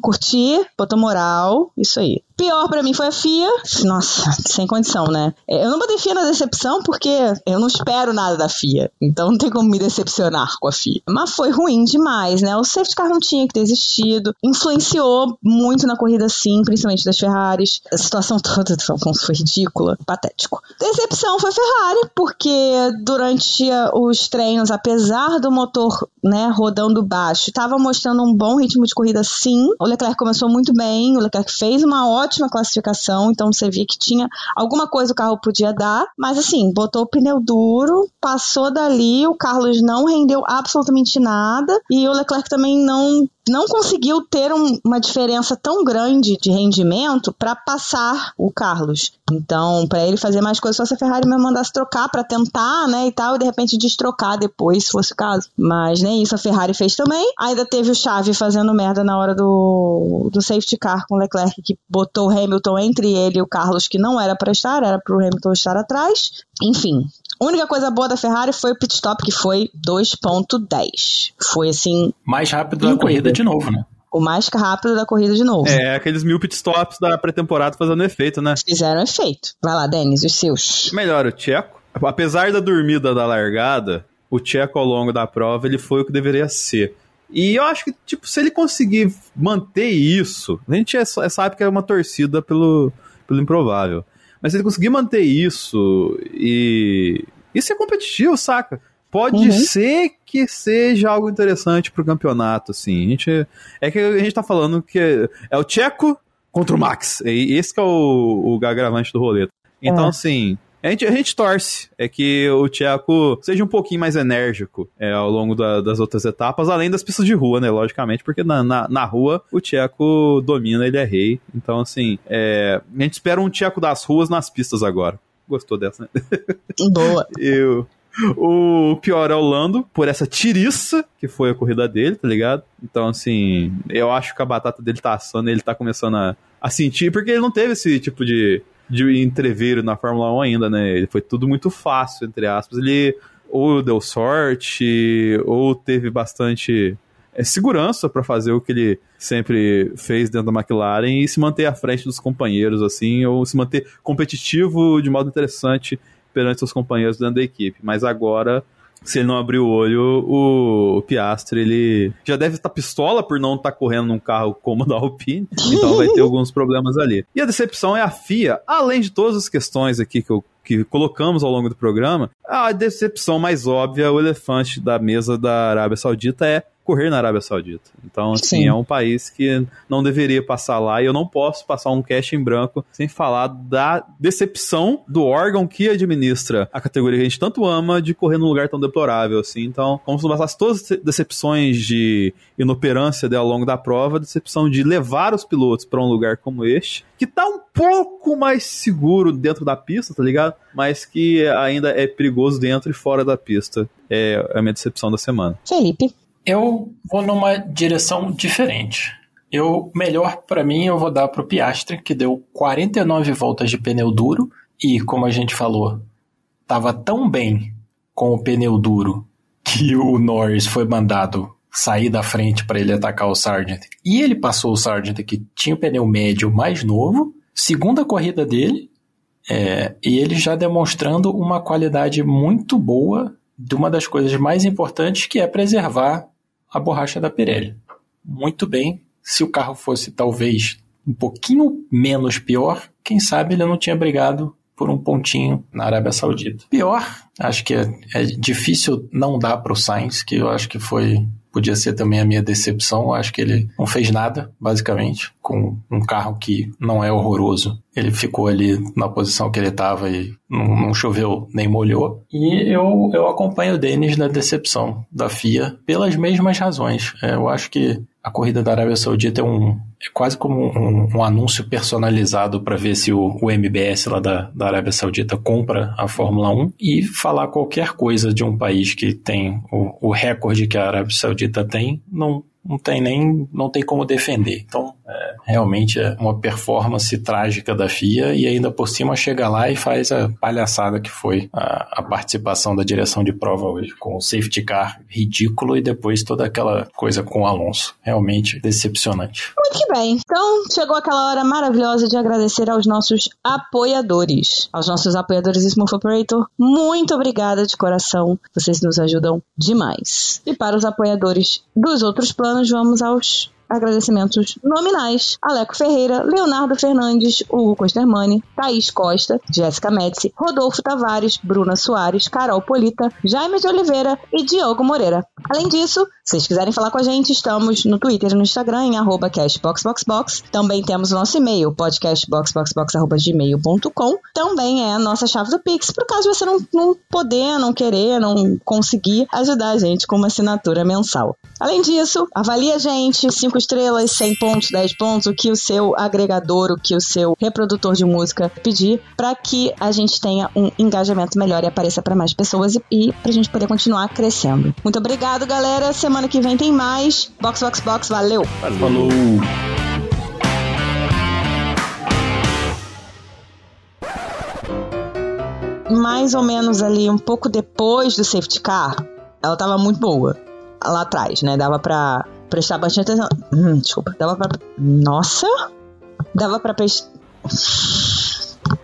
curti, botou moral, isso aí. Pior pra mim foi a FIA. Nossa, sem condição, né? É, Eu não botei FIA na decepção porque eu não espero nada da FIA. Então não tem como me decepcionar com a FIA. Mas foi ruim demais, né? O safety car não tinha que ter existido. Influenciou muito na corrida, sim, principalmente das Ferraris. A situação toda foi foi ridícula, patético. Decepção foi a Ferrari, porque durante os treinos, apesar do motor né, rodando baixo, estava mostrando um bom ritmo de corrida, sim. O Leclerc começou muito bem, o Leclerc fez uma ótima classificação, então você via que tinha alguma coisa o carro podia dar, mas assim, botou o pneu duro, passou dali, o Carlos não rendeu absolutamente nada e o Leclerc também não não conseguiu ter um- uma diferença tão grande de rendimento para passar o Carlos. Então, para ele fazer mais coisas, só se a Ferrari me mandasse trocar para tentar, né, e tal, e de repente destrocar depois, se fosse o caso. Mas nem isso a Ferrari fez também. Ainda teve o Chave fazendo merda na hora do, do safety car com o Leclerc, que botou o Hamilton entre ele e o Carlos, que não era para estar, era para o Hamilton estar atrás. Enfim, a única coisa boa da Ferrari foi o pit stop, que foi 2.10. Foi, assim, Mais rápido da Incrível. corrida de novo, né? o mais rápido da corrida de novo. É, aqueles mil pitstops da pré-temporada fazendo efeito, né? Fizeram efeito. Vai lá, Denis, os seus. Melhor, o Tcheco. Apesar da dormida da largada, o Tcheco ao longo da prova, ele foi o que deveria ser. E eu acho que, tipo, se ele conseguir manter isso, a gente é, é- sabe que é uma torcida pelo, pelo improvável. Mas se ele conseguir manter isso e. Isso é competitivo, saca? Pode Uhum. ser que seja algo interessante pro campeonato, assim. A gente, é que a gente tá falando que é, é o Tcheco contra o Max. E esse que é o, o agravante do rolê. Então, É. assim, a gente, a gente torce. É que o Tcheco seja um pouquinho mais enérgico é, ao longo da- das outras etapas, além das pistas de rua, né? Logicamente, porque na, na, na rua o Tcheco domina, ele é rei. Então, assim, é, a gente espera um Tcheco das ruas nas pistas agora. Gostou dessa, né? *laughs* Boa. Eu. O pior é o Lando, por essa tiriça que foi a corrida dele, tá ligado? Então, assim, eu acho que a batata dele tá assando, ele tá começando a, a sentir, porque ele não teve esse tipo de, de entreveiro na Fórmula 1 ainda, né? Ele foi tudo muito fácil, entre aspas. Ele ou deu sorte, ou teve bastante é, segurança pra fazer o que ele sempre fez dentro da McLaren e se manter à frente dos companheiros, assim, ou se manter competitivo de modo interessante perante seus companheiros dentro da equipe. Mas agora, se ele não abrir o olho, o, o Piastri, ele já deve estar pistola por não estar correndo num carro como o da Alpine, então vai ter *laughs* alguns problemas ali. E a decepção é a FIA, além de todas as questões aqui que eu, que colocamos ao longo do programa, a decepção mais óbvia, o elefante da mesa da Arábia Saudita é correr na Arábia Saudita. Então, assim, Sim. é um país que não deveria passar lá e eu não posso passar um cash em branco sem falar da decepção do órgão que administra a categoria que a gente tanto ama de correr num lugar tão deplorável, assim. Então, como se não bastasse todas as decepções de inoperância dela ao longo da prova, a decepção de levar os pilotos para um lugar como este, que tá um pouco mais seguro dentro da pista, tá ligado? Mas que ainda é perigoso dentro e fora da pista. É a minha decepção da semana. Felipe. Eu vou numa direção diferente. Eu melhor pra mim eu vou dar pro Piastri, que deu 49 voltas de pneu duro e como a gente falou, tava tão bem com o pneu duro que o Norris foi mandado sair da frente para ele atacar o Sargent. E ele passou o Sargent que tinha o pneu médio mais novo, segunda corrida dele, é, e ele já demonstrando uma qualidade muito boa de uma das coisas mais importantes que é preservar a borracha da Pirelli. Muito bem, se o carro fosse talvez um pouquinho menos pior, quem sabe ele não tinha brigado por um pontinho na Arábia Saudita. Pior, acho que é, é difícil não dar para o Sainz, que eu acho que foi podia ser também a minha decepção. Eu acho que ele não fez nada, basicamente, com um carro que não é horroroso. Ele ficou ali na posição que ele estava e não, não choveu nem molhou. E eu, eu acompanho o Denis na decepção da FIA pelas mesmas razões. É, eu acho que a corrida da Arábia Saudita é um é quase como um, um anúncio personalizado para ver se o, o MBS lá da, da Arábia Saudita compra a Fórmula 1 e falar qualquer coisa de um país que tem o, o recorde que a Arábia Saudita tem, não, não tem nem não tem como defender. Então, é, realmente é uma performance trágica da FIA e ainda por cima chega lá e faz a palhaçada que foi a, a participação da direção de prova hoje, com o safety car ridículo e depois toda aquela coisa com o Alonso. Realmente decepcionante. Muito bem. Então, chegou aquela hora maravilhosa de agradecer aos nossos apoiadores. Aos nossos apoiadores Smooth Operator, muito obrigada de coração. Vocês nos ajudam demais. E para os apoiadores dos outros planos, vamos aos agradecimentos nominais. Aleco Ferreira, Leonardo Fernandes, Hugo Costermani, Thaís Costa, Jéssica Metzi, Rodolfo Tavares, Bruna Soares, Carol Polita, Jaime de Oliveira e Diogo Moreira. Além disso, se vocês quiserem falar com a gente, estamos no Twitter e no Instagram em arroba cashboxboxbox. Também temos o nosso e-mail, podcastboxboxbox.gmail.com. Também é a nossa chave do Pix, por caso você não, não poder, não querer, não conseguir ajudar a gente com uma assinatura mensal. Além disso, avalie a gente, 5 estrelas, 100 pontos, 10 pontos, o que o seu agregador, o que o seu reprodutor de música pedir, para que a gente tenha um engajamento melhor e apareça para mais pessoas e, e para a gente poder continuar crescendo. Muito obrigado, galera. Semana que vem tem mais. Box, box, box. Valeu! Falou! mais ou menos ali, um pouco depois do safety car, ela tava muito boa. Lá atrás, né? Dava pra prestar bastante atenção. Hum, desculpa. Dava pra. Nossa! Dava pra prestar.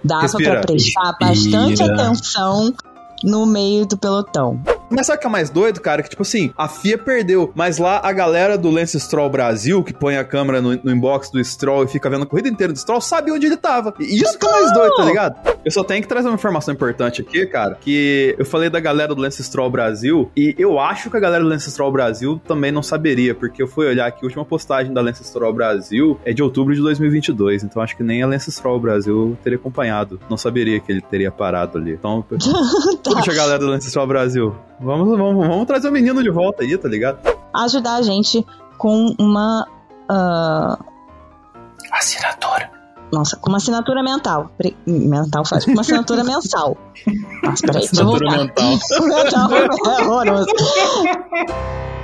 Dava Respira. pra prestar bastante Respira. atenção no meio do pelotão. Mas sabe o que é mais doido, cara? Que tipo assim, a FIA perdeu, mas lá a galera do Lance Stroll Brasil, que põe a câmera no, no inbox do Stroll e fica vendo a corrida inteira do Stroll, sabe onde ele tava. E isso que é mais doido, tá ligado? Eu só tenho que trazer uma informação importante aqui, cara, que eu falei da galera do Lance Stroll Brasil e eu acho que a galera do Lance Stroll Brasil também não saberia, porque eu fui olhar aqui, a última postagem da Lance Stroll Brasil é de outubro de 2022, então acho que nem a Lance Stroll Brasil teria acompanhado. Não saberia que ele teria parado ali. Então, *laughs* Puxa a galera do Lance Stroll Brasil. Vamos, vamos, vamos trazer o menino de volta aí, tá ligado? Ajudar a gente com uma. ah, Assinatura. nossa, com uma assinatura mental. Pre- Mental faz. Com uma assinatura *laughs* mensal. Nossa, peraí, deixa eu Assinatura mental. *laughs* mental é horroroso. *laughs*